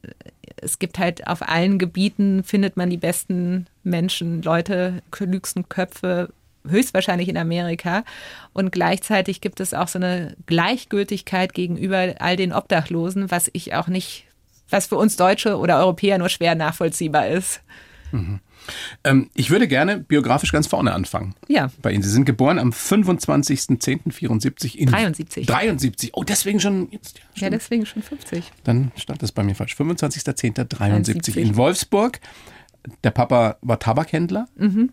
es gibt halt auf allen Gebieten findet man die besten Menschen, Leute, klügsten Köpfe, höchstwahrscheinlich in Amerika. Und gleichzeitig gibt es auch so eine Gleichgültigkeit gegenüber all den Obdachlosen, was ich auch nicht, was für uns Deutsche oder Europäer nur schwer nachvollziehbar ist. Mhm. Ähm, ich würde gerne biografisch ganz vorne anfangen. Ja. Bei Ihnen. Sie sind geboren am 25.10.74 in 73. 73. Oh, deswegen schon. Jetzt, ja, ja, deswegen schon 50. Dann stand das bei mir falsch. 25.10.73 in Wolfsburg. Der Papa war Tabakhändler. Mhm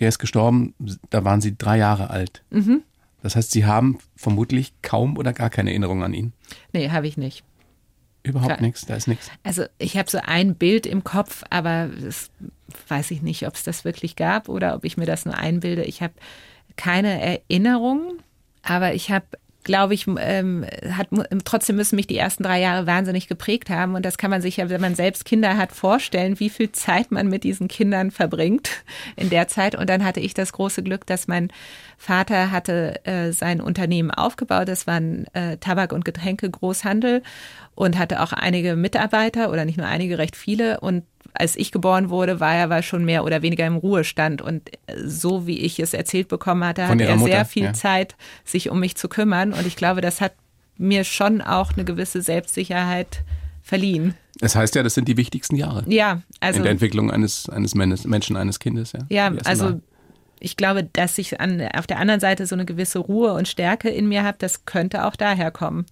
der ist gestorben, da waren Sie drei Jahre alt. Mhm. Das heißt, Sie haben vermutlich kaum oder gar keine Erinnerung an ihn. Nee, habe ich nicht. Überhaupt nichts, da ist nichts. Also ich habe so ein Bild im Kopf, aber das weiß ich nicht, ob es das wirklich gab oder ob ich mir das nur einbilde. Ich habe keine Erinnerung, aber ich habe glaube ich, ähm, hat, trotzdem müssen mich die ersten drei Jahre wahnsinnig geprägt haben. Und das kann man sich ja, wenn man selbst Kinder hat, vorstellen, wie viel Zeit man mit diesen Kindern verbringt in der Zeit. Und dann hatte ich das große Glück, dass mein Vater hatte äh, sein Unternehmen aufgebaut. Das war ein äh, Tabak- und Getränke-Großhandel und hatte auch einige Mitarbeiter oder nicht nur einige, recht viele. Und als ich geboren wurde, war er aber schon mehr oder weniger im Ruhestand. Und so wie ich es erzählt bekommen hatte, hatte er Mutter, sehr viel ja. Zeit, sich um mich zu kümmern. Und ich glaube, das hat mir schon auch eine gewisse Selbstsicherheit verliehen. Das heißt ja, das sind die wichtigsten Jahre. Ja, also. In der Entwicklung eines, eines Menschen, eines Kindes, ja. Ja, also ich glaube, dass ich an, auf der anderen Seite so eine gewisse Ruhe und Stärke in mir habe, das könnte auch daher kommen.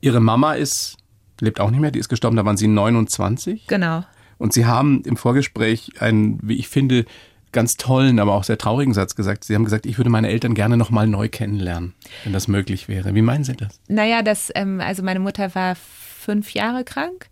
Ihre Mama ist, lebt auch nicht mehr, die ist gestorben, da waren Sie 29. Genau. Und Sie haben im Vorgespräch einen, wie ich finde, ganz tollen, aber auch sehr traurigen Satz gesagt. Sie haben gesagt, ich würde meine Eltern gerne nochmal neu kennenlernen, wenn das möglich wäre. Wie meinen Sie das? Naja, das, ähm, also meine Mutter war fünf Jahre krank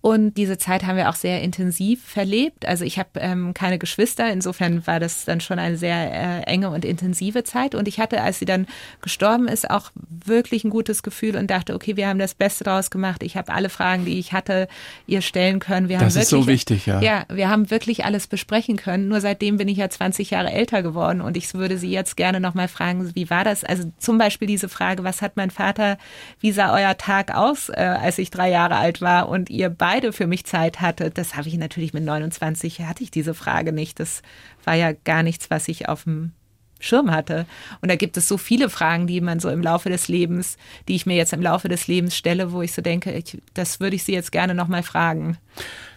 und diese Zeit haben wir auch sehr intensiv verlebt. Also ich habe ähm, keine Geschwister, insofern war das dann schon eine sehr äh, enge und intensive Zeit. Und ich hatte, als sie dann gestorben ist, auch wirklich ein gutes Gefühl und dachte, okay, wir haben das Beste draus gemacht. Ich habe alle Fragen, die ich hatte, ihr stellen können. Wir das haben ist so wichtig, ja. Ja, wir haben wirklich alles besprechen können. Nur seitdem bin ich ja 20 Jahre älter geworden und ich würde sie jetzt gerne nochmal fragen, wie war das? Also zum Beispiel diese Frage, was hat mein Vater, wie sah euer Tag aus, äh, als ich drei Jahre alt war und ihr beide beide für mich Zeit hatte, das habe ich natürlich mit 29, hatte ich diese Frage nicht. Das war ja gar nichts, was ich auf dem Schirm hatte. Und da gibt es so viele Fragen, die man so im Laufe des Lebens, die ich mir jetzt im Laufe des Lebens stelle, wo ich so denke, ich, das würde ich Sie jetzt gerne nochmal fragen.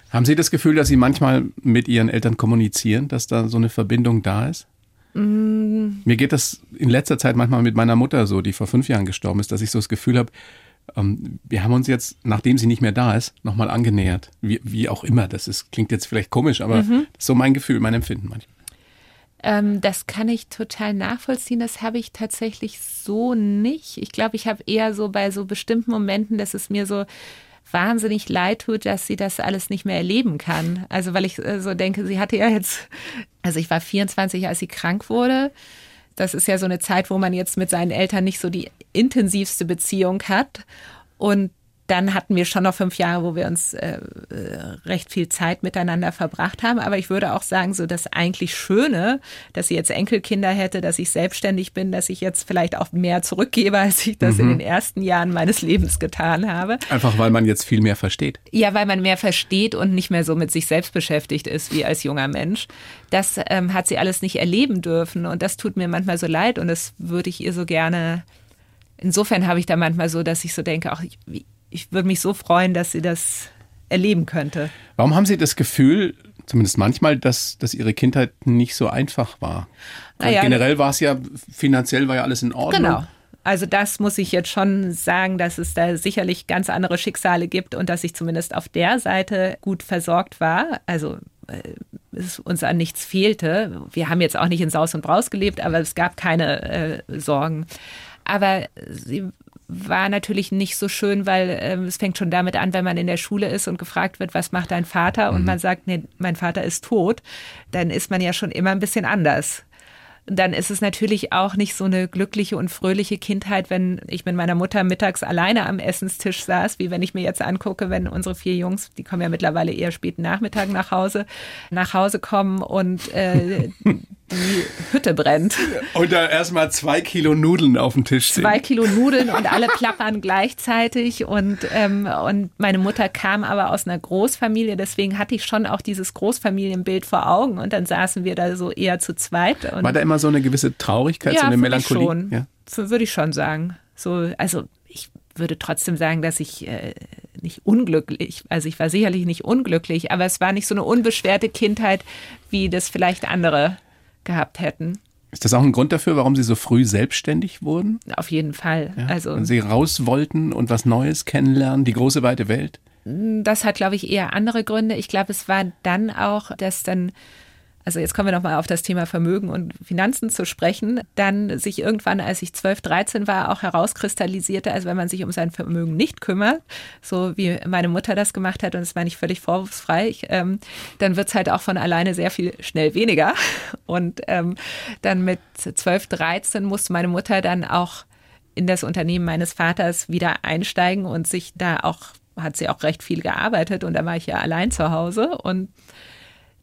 Haben Sie das Gefühl, dass Sie manchmal mit Ihren Eltern kommunizieren, dass da so eine Verbindung da ist? Mm. Mir geht das in letzter Zeit manchmal mit meiner Mutter so, die vor fünf Jahren gestorben ist, dass ich so das Gefühl habe, wir haben uns jetzt, nachdem sie nicht mehr da ist, nochmal angenähert. Wie, wie auch immer. Das ist, klingt jetzt vielleicht komisch, aber mhm. so mein Gefühl, mein Empfinden manchmal. Ähm, das kann ich total nachvollziehen. Das habe ich tatsächlich so nicht. Ich glaube, ich habe eher so bei so bestimmten Momenten, dass es mir so wahnsinnig leid tut, dass sie das alles nicht mehr erleben kann. Also weil ich äh, so denke, sie hatte ja jetzt, also ich war 24, als sie krank wurde. Das ist ja so eine Zeit, wo man jetzt mit seinen Eltern nicht so die intensivste Beziehung hat. Und dann hatten wir schon noch fünf Jahre, wo wir uns äh, äh, recht viel Zeit miteinander verbracht haben. Aber ich würde auch sagen, so das eigentlich Schöne, dass sie jetzt Enkelkinder hätte, dass ich selbstständig bin, dass ich jetzt vielleicht auch mehr zurückgebe, als ich das mhm. in den ersten Jahren meines Lebens getan habe. Einfach weil man jetzt viel mehr versteht. Ja, weil man mehr versteht und nicht mehr so mit sich selbst beschäftigt ist wie als junger Mensch. Das ähm, hat sie alles nicht erleben dürfen und das tut mir manchmal so leid und das würde ich ihr so gerne insofern habe ich da manchmal so, dass ich so denke, auch ich, ich würde mich so freuen, dass sie das erleben könnte. Warum haben Sie das Gefühl, zumindest manchmal, dass, dass Ihre Kindheit nicht so einfach war? Naja, generell war es ja, finanziell war ja alles in Ordnung. Genau. Also das muss ich jetzt schon sagen, dass es da sicherlich ganz andere Schicksale gibt und dass ich zumindest auf der Seite gut versorgt war. Also äh, es uns an nichts fehlte. Wir haben jetzt auch nicht in Saus und Braus gelebt, aber es gab keine äh, Sorgen. Aber sie war natürlich nicht so schön, weil ähm, es fängt schon damit an, wenn man in der Schule ist und gefragt wird, was macht dein Vater? Und mhm. man sagt, nee, mein Vater ist tot, dann ist man ja schon immer ein bisschen anders dann ist es natürlich auch nicht so eine glückliche und fröhliche Kindheit, wenn ich mit meiner Mutter mittags alleine am Essenstisch saß, wie wenn ich mir jetzt angucke, wenn unsere vier Jungs, die kommen ja mittlerweile eher späten Nachmittag nach Hause, nach Hause kommen und äh, die Hütte brennt. Und da erstmal zwei Kilo Nudeln auf dem Tisch sind. Zwei Kilo Nudeln und alle plappern gleichzeitig. Und, ähm, und meine Mutter kam aber aus einer Großfamilie, deswegen hatte ich schon auch dieses Großfamilienbild vor Augen. Und dann saßen wir da so eher zu zweit. War da immer so eine gewisse Traurigkeit, ja, so eine Melancholie? Schon. Ja, würde ich schon sagen. So, also ich würde trotzdem sagen, dass ich äh, nicht unglücklich, also ich war sicherlich nicht unglücklich, aber es war nicht so eine unbeschwerte Kindheit, wie das vielleicht andere gehabt hätten. Ist das auch ein Grund dafür, warum Sie so früh selbstständig wurden? Auf jeden Fall. Ja, also, wenn Sie raus wollten und was Neues kennenlernen, die große weite Welt? Das hat, glaube ich, eher andere Gründe. Ich glaube, es war dann auch, dass dann also jetzt kommen wir nochmal auf das Thema Vermögen und Finanzen zu sprechen, dann sich irgendwann, als ich 12, 13 war, auch herauskristallisierte, also wenn man sich um sein Vermögen nicht kümmert, so wie meine Mutter das gemacht hat, und das meine ich völlig vorwurfsfrei, ich, ähm, dann wird es halt auch von alleine sehr viel schnell weniger. Und ähm, dann mit 12, 13 musste meine Mutter dann auch in das Unternehmen meines Vaters wieder einsteigen und sich da auch, hat sie auch recht viel gearbeitet und da war ich ja allein zu Hause und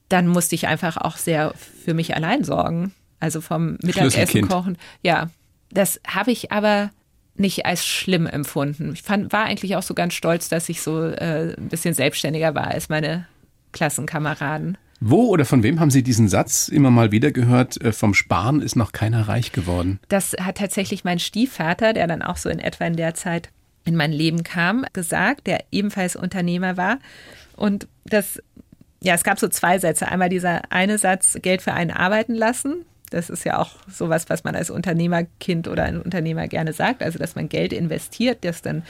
dann musste ich einfach auch sehr für mich allein sorgen. Also vom Mittagessen kochen. Ja, das habe ich aber nicht als schlimm empfunden. Ich fand, war eigentlich auch so ganz stolz, dass ich so äh, ein bisschen selbstständiger war als meine Klassenkameraden. Wo oder von wem haben Sie diesen Satz immer mal wieder gehört? Äh, vom Sparen ist noch keiner reich geworden. Das hat tatsächlich mein Stiefvater, der dann auch so in etwa in der Zeit in mein Leben kam, gesagt, der ebenfalls Unternehmer war. Und das ja, es gab so zwei Sätze. Einmal dieser eine Satz, Geld für einen arbeiten lassen. Das ist ja auch sowas, was man als Unternehmerkind oder ein Unternehmer gerne sagt. Also, dass man Geld investiert, das dann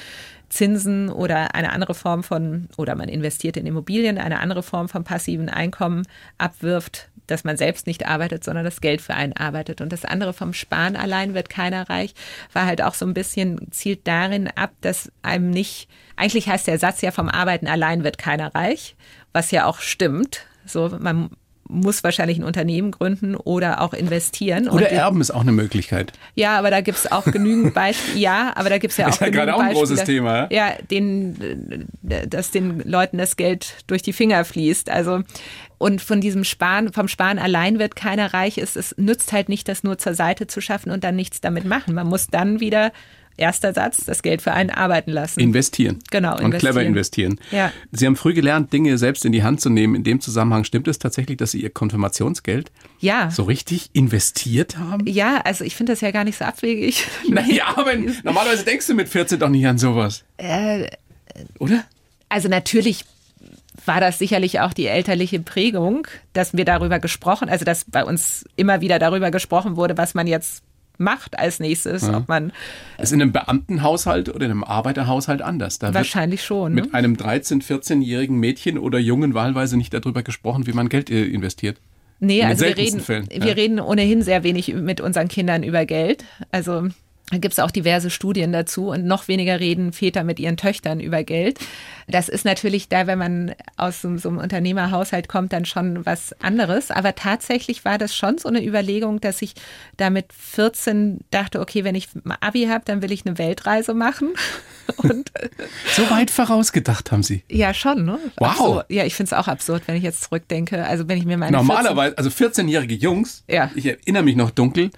Zinsen oder eine andere Form von, oder man investiert in Immobilien, eine andere Form von passiven Einkommen abwirft, dass man selbst nicht arbeitet, sondern das Geld für einen arbeitet. Und das andere vom Sparen allein wird keiner reich, war halt auch so ein bisschen, zielt darin ab, dass einem nicht, eigentlich heißt der Satz ja vom Arbeiten allein wird keiner reich, was ja auch stimmt. So, man muss wahrscheinlich ein Unternehmen gründen oder auch investieren. Oder erben ist auch eine Möglichkeit. Ja, aber da gibt es auch genügend Beispiele. Ja, aber da gibt es ja auch ist ja gerade auch ein großes Thema. Ja, den, dass den Leuten das Geld durch die Finger fließt. Also und von diesem Sparen, vom Sparen allein wird keiner reich. Es, es nützt halt nicht, das nur zur Seite zu schaffen und dann nichts damit machen. Man muss dann wieder Erster Satz, das Geld für einen arbeiten lassen. Investieren. Genau, investieren. Und clever investieren. Ja. Sie haben früh gelernt, Dinge selbst in die Hand zu nehmen. In dem Zusammenhang stimmt es tatsächlich, dass Sie Ihr Konfirmationsgeld ja. so richtig investiert haben? Ja, also ich finde das ja gar nicht so abwegig. Naja, aber normalerweise denkst du mit 14 doch nicht an sowas. Äh, Oder? Also natürlich war das sicherlich auch die elterliche Prägung, dass wir darüber gesprochen, also dass bei uns immer wieder darüber gesprochen wurde, was man jetzt macht als nächstes. Ja. Ob man ist in einem Beamtenhaushalt oder in einem Arbeiterhaushalt anders. Da wahrscheinlich schon. Mit ne? einem 13-, 14-jährigen Mädchen oder Jungen wahlweise nicht darüber gesprochen, wie man Geld äh, investiert. Nee, also wir reden, Fällen. wir ja. reden ohnehin sehr wenig mit unseren Kindern über Geld. Also da gibt es auch diverse Studien dazu und noch weniger reden Väter mit ihren Töchtern über Geld. Das ist natürlich da, wenn man aus so, so, einem Unternehmerhaushalt kommt, dann schon was anderes. Aber tatsächlich war das schon so eine Überlegung, dass ich da mit 14 dachte, okay, wenn ich Abi habe, dann will ich eine Weltreise machen. Und so weit vorausgedacht haben Sie? Ja, schon. Ne? Wow. Absurd. Ja, ich finde es auch absurd, wenn ich jetzt zurückdenke. Also wenn ich mir meine Normalerweise, 14 also 14-jährige Jungs, ja. ich erinnere mich noch dunkel,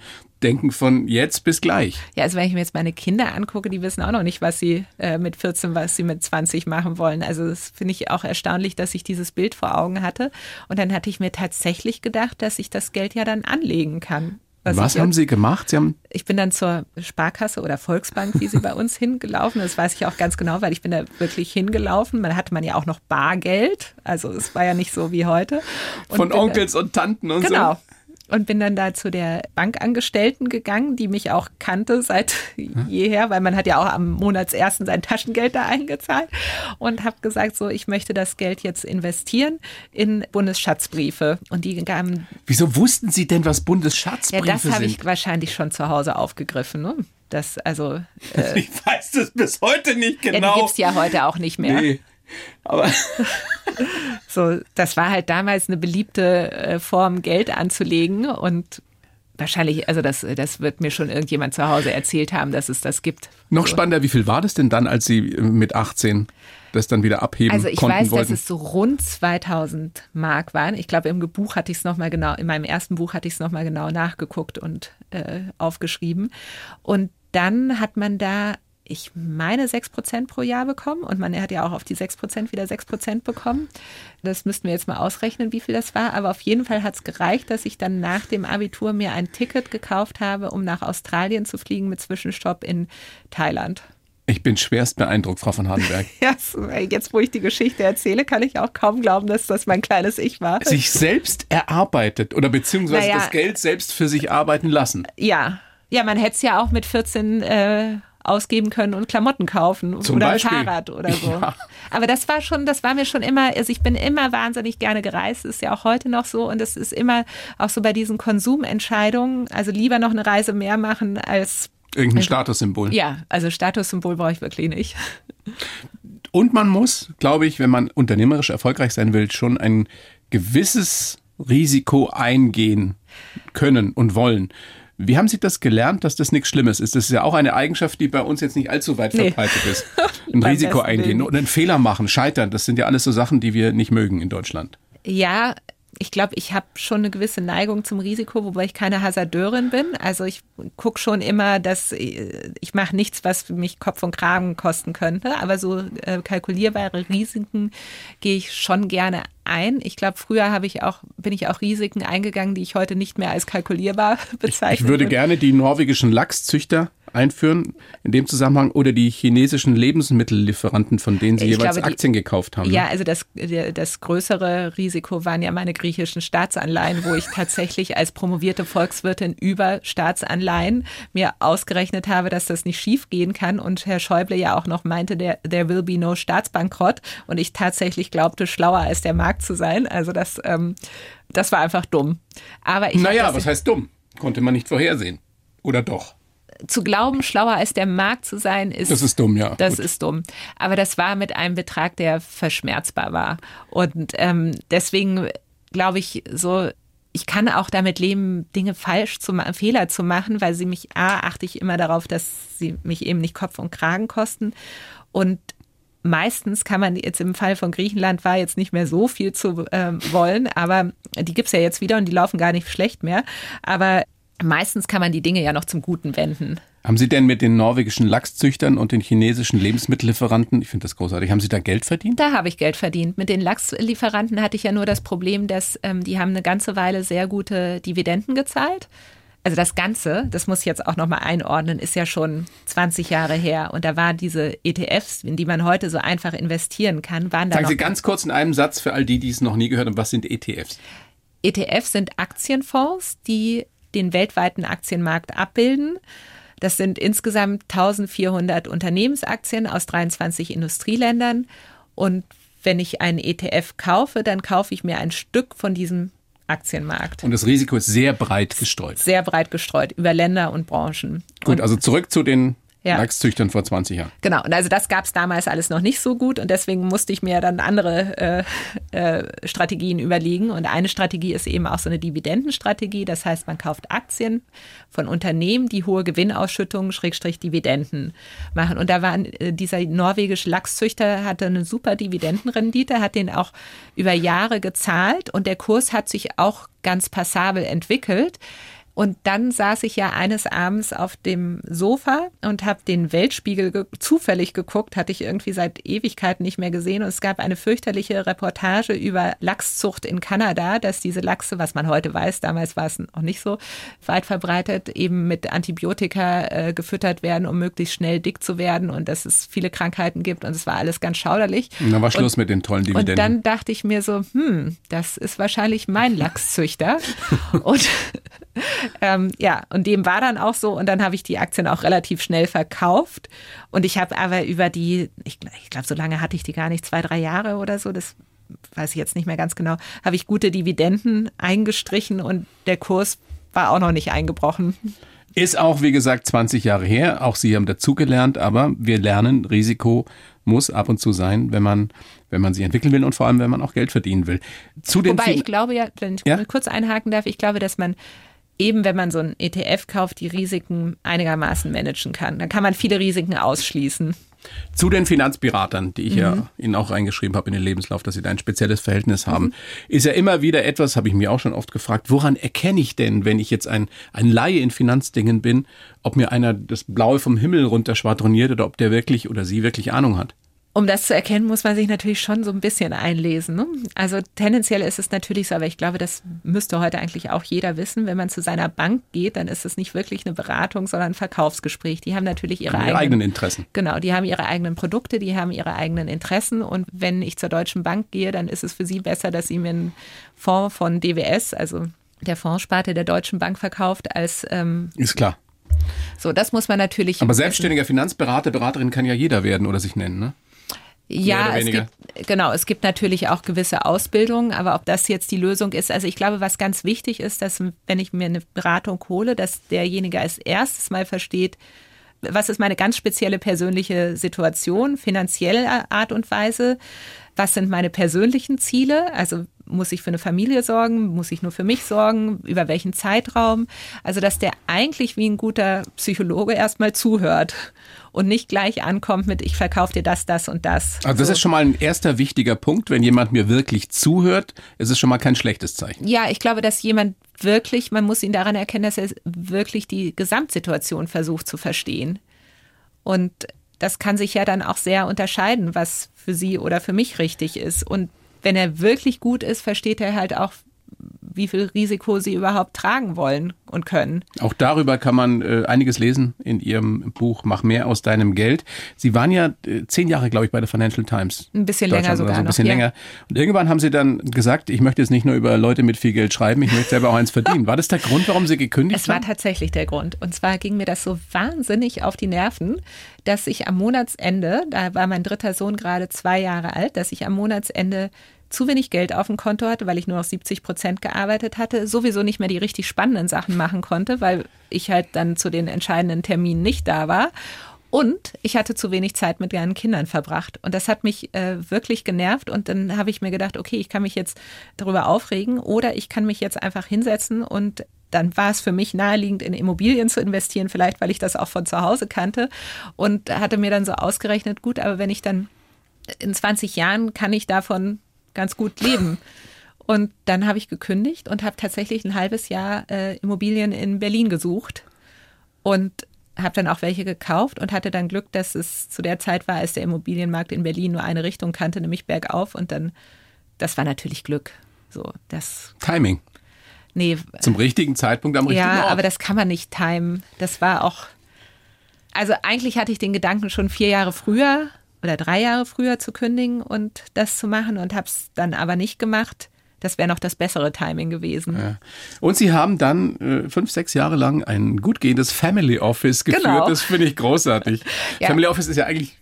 denken von jetzt bis gleich. Ja, also wenn ich mir jetzt meine Kinder angucke, die wissen auch noch nicht, was sie äh, mit 14, was sie mit 20 machen wollen. Also das finde ich auch erstaunlich, dass ich dieses Bild vor Augen hatte. Und dann hatte ich mir tatsächlich gedacht, dass ich das Geld ja dann anlegen kann. Was, was haben Sie gemacht? Sie haben ich bin dann zur Sparkasse oder Volksbank, wie sie bei uns hingelaufen. Das weiß ich auch ganz genau, weil ich bin da wirklich hingelaufen. Man hatte man ja auch noch Bargeld. Also es war ja nicht so wie heute. Und Von Onkels und Tanten und genau, so. Genau und bin dann da zu der Bankangestellten gegangen, die mich auch kannte seit jeher, weil man hat ja auch am Monatsersten sein Taschengeld da eingezahlt und habe gesagt, so ich möchte das Geld jetzt investieren in Bundesschatzbriefe und die gaben. Wieso wussten Sie denn, was Bundesschatzbriefe sind? Ja, das habe ich wahrscheinlich schon zu Hause aufgegriffen. Ne? Das also. Äh, ich weiß das bis heute nicht genau. Ja, die gibt es ja heute auch nicht mehr. Nee. Aber so, das war halt damals eine beliebte äh, Form, Geld anzulegen und wahrscheinlich, also das, das wird mir schon irgendjemand zu Hause erzählt haben, dass es das gibt. Noch so. spannender, wie viel war das denn dann, als Sie äh, mit 18 das dann wieder abheben Also ich weiß, wollten? dass es so rund 2000 Mark waren. Ich glaube, im Buch hatte ich es nochmal genau, in meinem ersten Buch hatte ich es nochmal genau nachgeguckt und äh, aufgeschrieben. Und dann hat man da ich meine, 6% pro Jahr bekommen. Und man hat ja auch auf die 6% wieder 6% bekommen. Das müssten wir jetzt mal ausrechnen, wie viel das war. Aber auf jeden Fall hat es gereicht, dass ich dann nach dem Abitur mir ein Ticket gekauft habe, um nach Australien zu fliegen mit Zwischenstopp in Thailand. Ich bin schwerst beeindruckt, Frau von Hardenberg. ja, jetzt, wo ich die Geschichte erzähle, kann ich auch kaum glauben, dass das mein kleines Ich war. Sich selbst erarbeitet oder beziehungsweise naja, das Geld selbst für sich arbeiten lassen. Ja. Ja, man hätte es ja auch mit 14 äh, ausgeben können und Klamotten kaufen Zum oder Beispiel. ein Fahrrad oder so. Ja. Aber das war schon, das war mir schon immer, also ich bin immer wahnsinnig gerne gereist, ist ja auch heute noch so und es ist immer auch so bei diesen Konsumentscheidungen, also lieber noch eine Reise mehr machen als irgendein also, Statussymbol. Ja, also Statussymbol brauche ich wirklich nicht. Und man muss, glaube ich, wenn man unternehmerisch erfolgreich sein will, schon ein gewisses Risiko eingehen können und wollen. Wie haben Sie das gelernt, dass das nichts Schlimmes ist? Das ist ja auch eine Eigenschaft, die bei uns jetzt nicht allzu weit nee. verbreitet ist. Ein Risiko eingehen und einen Fehler machen, scheitern, das sind ja alles so Sachen, die wir nicht mögen in Deutschland. Ja, ich glaube, ich habe schon eine gewisse Neigung zum Risiko, wobei ich keine Hasardeurin bin. Also ich gucke schon immer, dass äh, ich mache nichts, was mich Kopf und Kragen kosten könnte. Aber so äh, kalkulierbare Risiken gehe ich schon gerne ein. Ich glaube, früher habe ich auch, bin ich auch Risiken eingegangen, die ich heute nicht mehr als kalkulierbar bezeichne. Ich würde gerne die norwegischen Lachszüchter einführen in dem Zusammenhang oder die chinesischen Lebensmittellieferanten, von denen Sie ich jeweils glaube, Aktien die, gekauft haben? Ja, also das, das größere Risiko waren ja meine griechischen Staatsanleihen, wo ich tatsächlich als promovierte Volkswirtin über Staatsanleihen mir ausgerechnet habe, dass das nicht schief gehen kann und Herr Schäuble ja auch noch meinte, der, there will be no Staatsbankrott und ich tatsächlich glaubte, schlauer als der Markt zu sein. Also das, ähm, das war einfach dumm. Aber ich naja, was heißt dumm? Konnte man nicht vorhersehen. Oder doch? Zu glauben, schlauer als der Markt zu sein, ist. Das ist dumm, ja. Das Gut. ist dumm. Aber das war mit einem Betrag, der verschmerzbar war. Und ähm, deswegen glaube ich, so, ich kann auch damit leben, Dinge falsch zu machen, Fehler zu machen, weil sie mich, A, achte ich immer darauf, dass sie mich eben nicht Kopf und Kragen kosten. Und meistens kann man jetzt im Fall von Griechenland war jetzt nicht mehr so viel zu äh, wollen, aber die gibt es ja jetzt wieder und die laufen gar nicht schlecht mehr. Aber meistens kann man die Dinge ja noch zum Guten wenden. Haben Sie denn mit den norwegischen Lachszüchtern und den chinesischen Lebensmittellieferanten, ich finde das großartig, haben Sie da Geld verdient? Da habe ich Geld verdient. Mit den Lachslieferanten hatte ich ja nur das Problem, dass ähm, die haben eine ganze Weile sehr gute Dividenden gezahlt. Also das Ganze, das muss ich jetzt auch nochmal einordnen, ist ja schon 20 Jahre her. Und da waren diese ETFs, in die man heute so einfach investieren kann, waren da. Sagen Sie ganz kurz in einem Satz für all die, die es noch nie gehört haben, was sind ETFs? ETFs sind Aktienfonds, die den weltweiten Aktienmarkt abbilden. Das sind insgesamt 1400 Unternehmensaktien aus 23 Industrieländern. Und wenn ich einen ETF kaufe, dann kaufe ich mir ein Stück von diesem Aktienmarkt. Und das Risiko ist sehr breit gestreut. Sehr breit gestreut über Länder und Branchen. Gut, und also zurück zu den ja. Lachszüchtern vor 20 Jahren. Genau, und also das gab es damals alles noch nicht so gut und deswegen musste ich mir dann andere äh, äh, Strategien überlegen. Und eine Strategie ist eben auch so eine Dividendenstrategie. Das heißt, man kauft Aktien von Unternehmen, die hohe Gewinnausschüttungen, Schrägstrich Dividenden machen. Und da war äh, dieser norwegische Lachszüchter hatte eine super Dividendenrendite, hat den auch über Jahre gezahlt und der Kurs hat sich auch ganz passabel entwickelt. Und dann saß ich ja eines Abends auf dem Sofa und habe den Weltspiegel ge zufällig geguckt, hatte ich irgendwie seit Ewigkeiten nicht mehr gesehen. Und es gab eine fürchterliche Reportage über Lachszucht in Kanada, dass diese Lachse, was man heute weiß, damals war es noch nicht so weit verbreitet, eben mit Antibiotika äh, gefüttert werden, um möglichst schnell dick zu werden und dass es viele Krankheiten gibt. Und es war alles ganz schauderlich. Und dann war Schluss und, mit den tollen Dividenden. Und dann dachte ich mir so, hm, das ist wahrscheinlich mein Lachszüchter. und ähm, ja, und dem war dann auch so. Und dann habe ich die Aktien auch relativ schnell verkauft. Und ich habe aber über die, ich, ich glaube, so lange hatte ich die gar nicht, zwei, drei Jahre oder so, das weiß ich jetzt nicht mehr ganz genau, habe ich gute Dividenden eingestrichen und der Kurs war auch noch nicht eingebrochen. Ist auch, wie gesagt, 20 Jahre her. Auch Sie haben dazugelernt, aber wir lernen, Risiko muss ab und zu sein, wenn man, wenn man sich entwickeln will und vor allem, wenn man auch Geld verdienen will. Zu den Wobei ich glaube ja, wenn ich ja? kurz einhaken darf, ich glaube, dass man eben wenn man so einen ETF kauft, die Risiken einigermaßen managen kann. Dann kann man viele Risiken ausschließen. Zu den Finanzberatern, die ich mhm. ja Ihnen auch reingeschrieben habe in den Lebenslauf, dass Sie da ein spezielles Verhältnis haben, mhm. ist ja immer wieder etwas, habe ich mir auch schon oft gefragt, woran erkenne ich denn, wenn ich jetzt ein, ein Laie in Finanzdingen bin, ob mir einer das Blaue vom Himmel runter schwadroniert oder ob der wirklich oder sie wirklich Ahnung hat? Um das zu erkennen, muss man sich natürlich schon so ein bisschen einlesen. Ne? Also tendenziell ist es natürlich so, aber ich glaube, das müsste heute eigentlich auch jeder wissen. Wenn man zu seiner Bank geht, dann ist es nicht wirklich eine Beratung, sondern ein Verkaufsgespräch. Die haben natürlich ihre, ihre eigenen, eigenen, Interessen. Genau, die haben ihre eigenen Produkte, die haben ihre eigenen Interessen. Und wenn ich zur Deutschen Bank gehe, dann ist es für sie besser, dass sie mir einen Fonds von DWS, also der Fondssparte der Deutschen Bank verkauft, als ähm, ist klar. So, das muss man natürlich. Aber selbstständiger Finanzberater, Beraterin kann ja jeder werden oder sich nennen, ne? Ja, es gibt, genau, es gibt natürlich auch gewisse Ausbildungen, aber ob das jetzt die Lösung ist, also ich glaube, was ganz wichtig ist, dass wenn ich mir eine Beratung hole, dass derjenige als erstes mal versteht, was ist meine ganz spezielle persönliche Situation, finanzielle Art und Weise, was sind meine persönlichen Ziele, also muss ich für eine Familie sorgen, muss ich nur für mich sorgen, über welchen Zeitraum, also dass der eigentlich wie ein guter Psychologe erstmal zuhört und nicht gleich ankommt mit, ich verkaufe dir das, das und das. Also das so. ist schon mal ein erster wichtiger Punkt, wenn jemand mir wirklich zuhört, ist es schon mal kein schlechtes Zeichen. Ja, ich glaube, dass jemand wirklich, man muss ihn daran erkennen, dass er wirklich die Gesamtsituation versucht zu verstehen. Und das kann sich ja dann auch sehr unterscheiden, was für sie oder für mich richtig ist. Und wenn er wirklich gut ist, versteht er halt auch, wie viel Risiko sie überhaupt tragen wollen und können. Auch darüber kann man äh, einiges lesen in Ihrem Buch Mach mehr aus deinem Geld. Sie waren ja äh, zehn Jahre, glaube ich, bei der Financial Times. Ein bisschen länger sogar so ein bisschen noch, länger. Und irgendwann haben Sie dann gesagt, ich möchte jetzt nicht nur über Leute mit viel Geld schreiben, ich möchte selber auch eins verdienen. War das der Grund, warum Sie gekündigt haben? Es war tatsächlich der Grund. Und zwar ging mir das so wahnsinnig auf die Nerven, dass ich am Monatsende, da war mein dritter Sohn gerade zwei Jahre alt, dass ich am Monatsende zu wenig Geld auf dem Konto hatte, weil ich nur noch 70 Prozent gearbeitet hatte, sowieso nicht mehr die richtig spannenden Sachen machen konnte, weil ich halt dann zu den entscheidenden Terminen nicht da war. Und ich hatte zu wenig Zeit mit meinen Kindern verbracht. Und das hat mich äh, wirklich genervt. Und dann habe ich mir gedacht, okay, ich kann mich jetzt darüber aufregen oder ich kann mich jetzt einfach hinsetzen und dann war es für mich naheliegend, in Immobilien zu investieren, vielleicht weil ich das auch von zu Hause kannte und hatte mir dann so ausgerechnet, gut, aber wenn ich dann in 20 Jahren kann ich davon ganz gut leben. Und dann habe ich gekündigt und habe tatsächlich ein halbes Jahr äh, Immobilien in Berlin gesucht und habe dann auch welche gekauft und hatte dann Glück, dass es zu der Zeit war, als der Immobilienmarkt in Berlin nur eine Richtung kannte, nämlich bergauf. Und dann, das war natürlich Glück. So, das. Timing. Nee. Zum richtigen Zeitpunkt am richtigen ja, Ort. Ja, aber das kann man nicht timen. Das war auch. Also eigentlich hatte ich den Gedanken schon vier Jahre früher oder drei Jahre früher zu kündigen und das zu machen und habe es dann aber nicht gemacht. Das wäre noch das bessere Timing gewesen. Ja. Und Sie haben dann äh, fünf, sechs Jahre lang ein gut gehendes Family Office geführt. Genau. Das finde ich großartig. Ja. Family Office ist ja eigentlich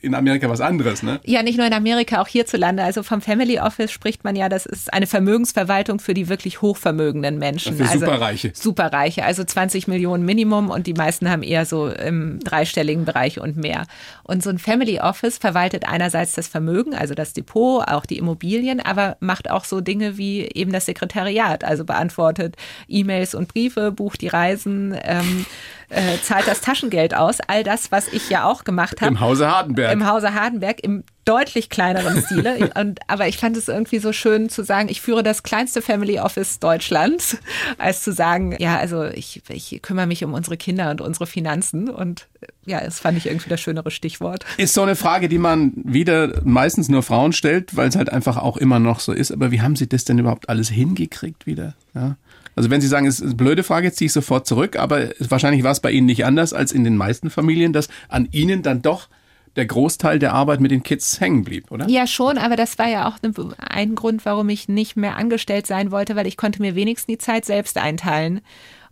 in Amerika was anderes, ne? Ja, nicht nur in Amerika, auch hierzulande. Also vom Family Office spricht man ja, das ist eine Vermögensverwaltung für die wirklich hochvermögenden Menschen. Für also Superreiche. Superreiche, also 20 Millionen Minimum und die meisten haben eher so im dreistelligen Bereich und mehr. Und so ein Family Office verwaltet einerseits das Vermögen, also das Depot, auch die Immobilien, aber macht auch so Dinge wie eben das Sekretariat, also beantwortet E-Mails und Briefe, bucht die Reisen, ähm, äh, zahlt das Taschengeld aus. All das, was ich ja auch gemacht habe. Im Hause Hardenberg. Im Hause Hardenberg, im deutlich kleineren Stile. Und, aber ich fand es irgendwie so schön zu sagen, ich führe das kleinste Family Office Deutschlands, als zu sagen, ja, also ich, ich kümmere mich um unsere Kinder und unsere Finanzen. Und ja, das fand ich irgendwie das schönere Stichwort. Ist so eine Frage, die man wieder meistens nur Frauen stellt, weil es halt einfach auch immer noch so ist. Aber wie haben Sie das denn überhaupt alles hingekriegt wieder? Ja? Also wenn Sie sagen, es ist eine blöde Frage, ziehe ich sofort zurück, aber wahrscheinlich war es bei Ihnen nicht anders als in den meisten Familien, dass an Ihnen dann doch der Großteil der Arbeit mit den Kids hängen blieb, oder? Ja, schon, aber das war ja auch ein Grund, warum ich nicht mehr angestellt sein wollte, weil ich konnte mir wenigstens die Zeit selbst einteilen.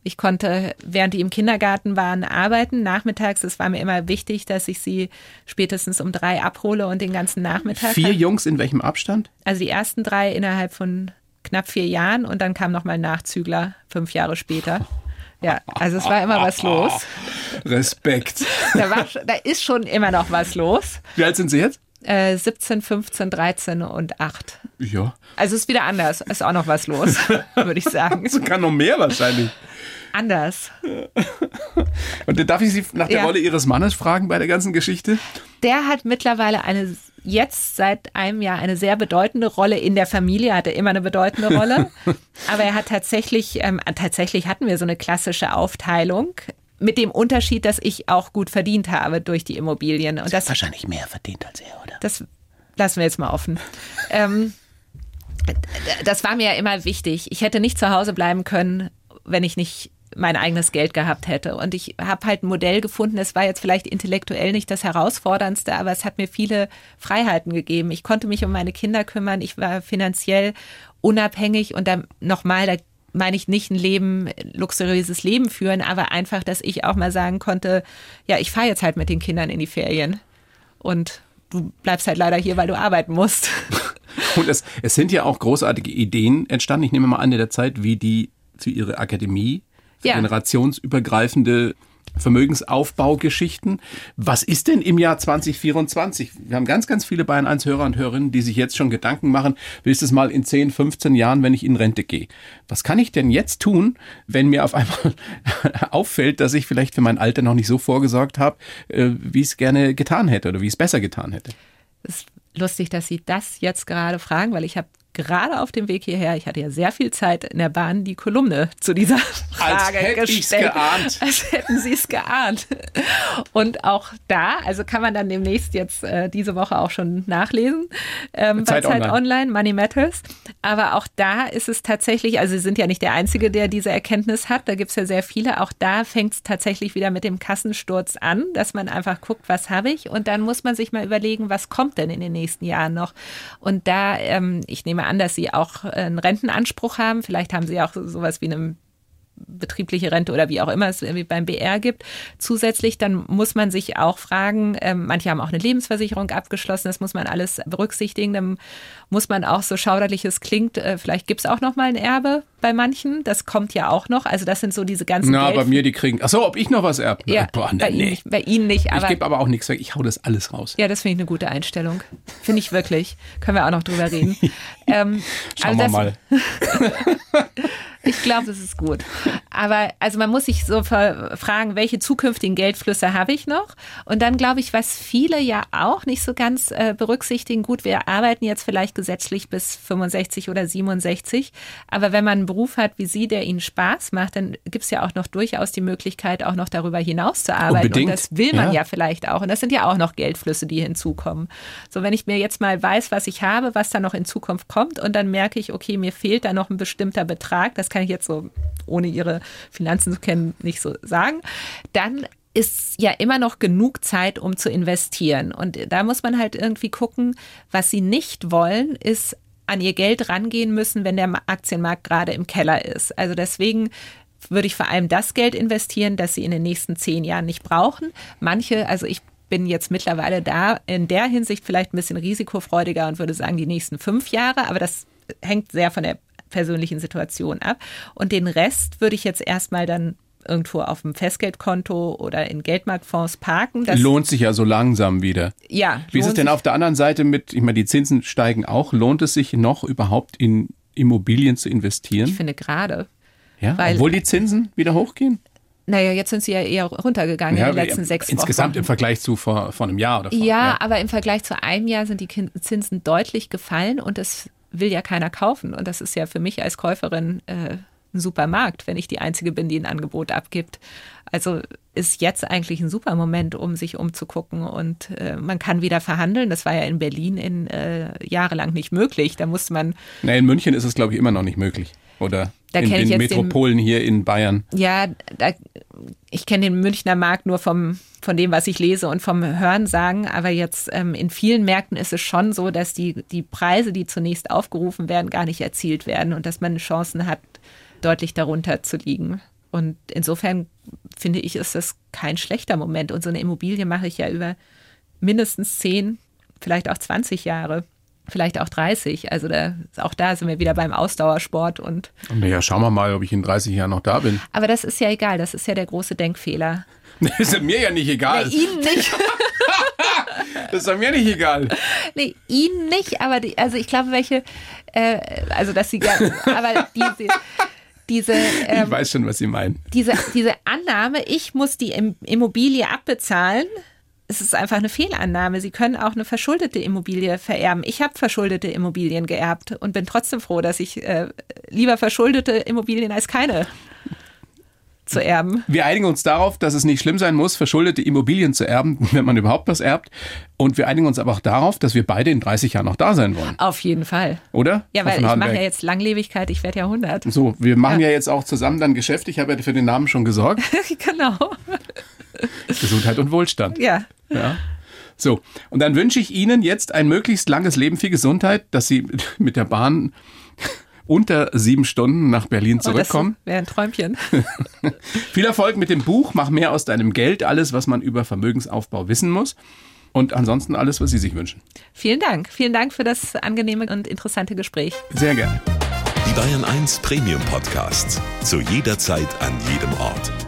Ich konnte, während die im Kindergarten waren, arbeiten. Nachmittags, es war mir immer wichtig, dass ich sie spätestens um drei abhole und den ganzen Nachmittag. Vier Jungs in welchem Abstand? Also die ersten drei innerhalb von knapp vier Jahren und dann kam nochmal ein Nachzügler fünf Jahre später. Ja, also es war immer was los. Respekt. Da, war, da ist schon immer noch was los. Wie alt sind Sie jetzt? Äh, 17, 15, 13 und 8. Ja. Also es ist wieder anders. Ist auch noch was los, würde ich sagen. Es kann noch mehr wahrscheinlich. Anders. Und darf ich Sie nach der ja. Rolle Ihres Mannes fragen bei der ganzen Geschichte? Der hat mittlerweile eine jetzt seit einem Jahr eine sehr bedeutende Rolle in der Familie, hatte immer eine bedeutende Rolle. Aber er hat tatsächlich, ähm, tatsächlich hatten wir so eine klassische Aufteilung. Mit dem Unterschied, dass ich auch gut verdient habe durch die Immobilien. Und das wahrscheinlich mehr verdient als er, oder? Das lassen wir jetzt mal offen. ähm, das war mir ja immer wichtig. Ich hätte nicht zu Hause bleiben können, wenn ich nicht mein eigenes Geld gehabt hätte. Und ich habe halt ein Modell gefunden, es war jetzt vielleicht intellektuell nicht das Herausforderndste, aber es hat mir viele Freiheiten gegeben. Ich konnte mich um meine Kinder kümmern, ich war finanziell unabhängig und dann nochmal, da meine ich nicht ein Leben, luxuriöses Leben führen, aber einfach, dass ich auch mal sagen konnte, ja, ich fahre jetzt halt mit den Kindern in die Ferien und du bleibst halt leider hier, weil du arbeiten musst. Und es, es sind ja auch großartige Ideen entstanden. Ich nehme mal an, in der Zeit, wie die zu ihrer Akademie ja. generationsübergreifende Vermögensaufbaugeschichten. Was ist denn im Jahr 2024? Wir haben ganz, ganz viele Bayern 1 Hörer und Hörerinnen, die sich jetzt schon Gedanken machen, wie ist es mal in 10, 15 Jahren, wenn ich in Rente gehe? Was kann ich denn jetzt tun, wenn mir auf einmal auffällt, dass ich vielleicht für mein Alter noch nicht so vorgesorgt habe, äh, wie ich es gerne getan hätte oder wie ich es besser getan hätte? Es ist lustig, dass Sie das jetzt gerade fragen, weil ich habe gerade auf dem Weg hierher, ich hatte ja sehr viel Zeit in der Bahn, die Kolumne zu dieser Frage Als gestellt. Geahnt. Als hätten Sie es geahnt. Und auch da, also kann man dann demnächst jetzt äh, diese Woche auch schon nachlesen ähm, Zeit bei Zeit Online. Online, Money Matters. Aber auch da ist es tatsächlich, also Sie sind ja nicht der Einzige, der diese Erkenntnis hat. Da gibt es ja sehr viele. Auch da fängt es tatsächlich wieder mit dem Kassensturz an, dass man einfach guckt, was habe ich. Und dann muss man sich mal überlegen, was kommt denn in den nächsten Jahren noch. Und da, ähm, ich nehme an, dass Sie auch einen Rentenanspruch haben. Vielleicht haben Sie auch sowas wie eine betriebliche Rente oder wie auch immer es irgendwie beim BR gibt. Zusätzlich dann muss man sich auch fragen, ähm, manche haben auch eine Lebensversicherung abgeschlossen, das muss man alles berücksichtigen. Dann muss man auch so schauderliches klingt, äh, vielleicht gibt es auch noch mal ein Erbe bei manchen. Das kommt ja auch noch. Also das sind so diese ganzen Na, Geld bei mir die kriegen. Ach so, ob ich noch was erb? ja, Boah, bei, nee. Ihnen nicht, bei Ihnen nicht, Ich aber gebe aber auch nichts weg. Ich hau das alles raus. ja, das finde ich eine gute Einstellung. Finde ich wirklich. Können wir auch noch drüber reden. ähm, Schauen also wir das- mal. Ich glaube, das ist gut. Aber also man muss sich so fragen, welche zukünftigen Geldflüsse habe ich noch? Und dann glaube ich, was viele ja auch nicht so ganz äh, berücksichtigen, gut, wir arbeiten jetzt vielleicht gesetzlich bis 65 oder 67, aber wenn man einen Beruf hat wie Sie, der Ihnen Spaß macht, dann gibt es ja auch noch durchaus die Möglichkeit, auch noch darüber hinaus zu arbeiten. Unbedingt. Und das will man Ja. ja vielleicht auch. Und das sind ja auch noch Geldflüsse, die hinzukommen. So, wenn ich mir jetzt mal weiß, was ich habe, was da noch in Zukunft kommt, und dann merke ich, okay, mir fehlt da noch ein bestimmter Betrag, das kann ich jetzt so, ohne Ihre Finanzen zu kennen, nicht so sagen, dann ist ja immer noch genug Zeit, um zu investieren. Und da muss man halt irgendwie gucken, was sie nicht wollen, ist an ihr Geld rangehen müssen, wenn der Aktienmarkt gerade im Keller ist. Also deswegen würde ich vor allem das Geld investieren, das sie in den nächsten zehn Jahren nicht brauchen. Manche, also ich bin jetzt mittlerweile da in der Hinsicht vielleicht ein bisschen risikofreudiger und würde sagen die nächsten fünf Jahre, aber das hängt sehr von der persönlichen Situation ab. Und den Rest würde ich jetzt erstmal dann irgendwo auf dem Festgeldkonto oder in Geldmarktfonds parken. Das, Lohnt sich ja so langsam wieder. ja, Wie ist es denn auf der anderen Seite mit, ich meine, die Zinsen steigen auch. Lohnt es sich noch überhaupt in Immobilien zu investieren? Ich finde gerade. Ja, weil- obwohl die Zinsen wieder hochgehen? Naja, jetzt sind sie ja eher runtergegangen in den letzten sechs insgesamt Wochen. im Vergleich zu vor, vor einem Jahr oder vor, Ja, aber im Vergleich zu einem Jahr sind die Zinsen deutlich gefallen und das will ja keiner kaufen. Und das ist ja für mich als Käuferin äh, ein super Markt, wenn ich die Einzige bin, die ein Angebot abgibt. Also ist jetzt eigentlich ein super Moment, um sich umzugucken und äh, man kann wieder verhandeln. Das war ja in Berlin in äh, jahrelang nicht möglich. Da musste man Na, in München ist es, glaube ich, immer noch nicht möglich. Oder Da in den jetzt den- Metropolen hier in Bayern. Ja, da, ich kenne den Münchner Markt nur vom, von dem, was ich lese und vom Hören sagen. Aber jetzt ähm, in vielen Märkten ist es schon so, dass die, die Preise, die zunächst aufgerufen werden, gar nicht erzielt werden und dass man Chancen hat, deutlich darunter zu liegen. Und insofern finde ich, ist das kein schlechter Moment. Und so eine Immobilie mache ich ja über mindestens 10, vielleicht auch 20 Jahre, vielleicht auch 30. Also da, auch da sind wir wieder beim Ausdauersport und Naja, schauen wir mal, ob ich in 30 Jahren noch da bin. aber das ist ja egal, das ist ja der große Denkfehler. Das ist mir ja nicht egal. Nee, Ihnen nicht. Das ist mir nicht egal. Nee, Ihnen nicht, aber die, also ich glaube, welche, äh, also dass Sie gerne, aber diese, diese, Ich ähm, weiß schon, was Sie meinen. diese, diese Annahme, ich muss die Im- Immobilie abbezahlen, es ist einfach eine Fehlannahme. Sie können auch eine verschuldete Immobilie vererben. Ich habe verschuldete Immobilien geerbt und bin trotzdem froh, dass ich äh, lieber verschuldete Immobilien als keine zu erben. Wir einigen uns darauf, dass es nicht schlimm sein muss, verschuldete Immobilien zu erben, wenn man überhaupt was erbt. Und wir einigen uns aber auch darauf, dass wir beide in 30 Jahren noch da sein wollen. Auf jeden Fall. Oder? Ja, weil ich mache ja jetzt Langlebigkeit, ich werde ja 100. So, wir machen ja. jetzt auch zusammen dann Geschäft. Ich habe ja für den Namen schon gesorgt. genau. Gesundheit und Wohlstand. Ja. Ja. So, und dann wünsche ich Ihnen jetzt ein möglichst langes Leben, viel Gesundheit, dass Sie mit der Bahn unter sieben Stunden nach Berlin zurückkommen. Oh, das wäre ein Träumchen. Viel Erfolg mit dem Buch, mach mehr aus deinem Geld, alles, was man über Vermögensaufbau wissen muss. Und ansonsten alles, was Sie sich wünschen. Vielen Dank. Vielen Dank für das angenehme und interessante Gespräch. Sehr gerne. Die Bayern 1 Premium Podcasts. Zu jeder Zeit, an jedem Ort.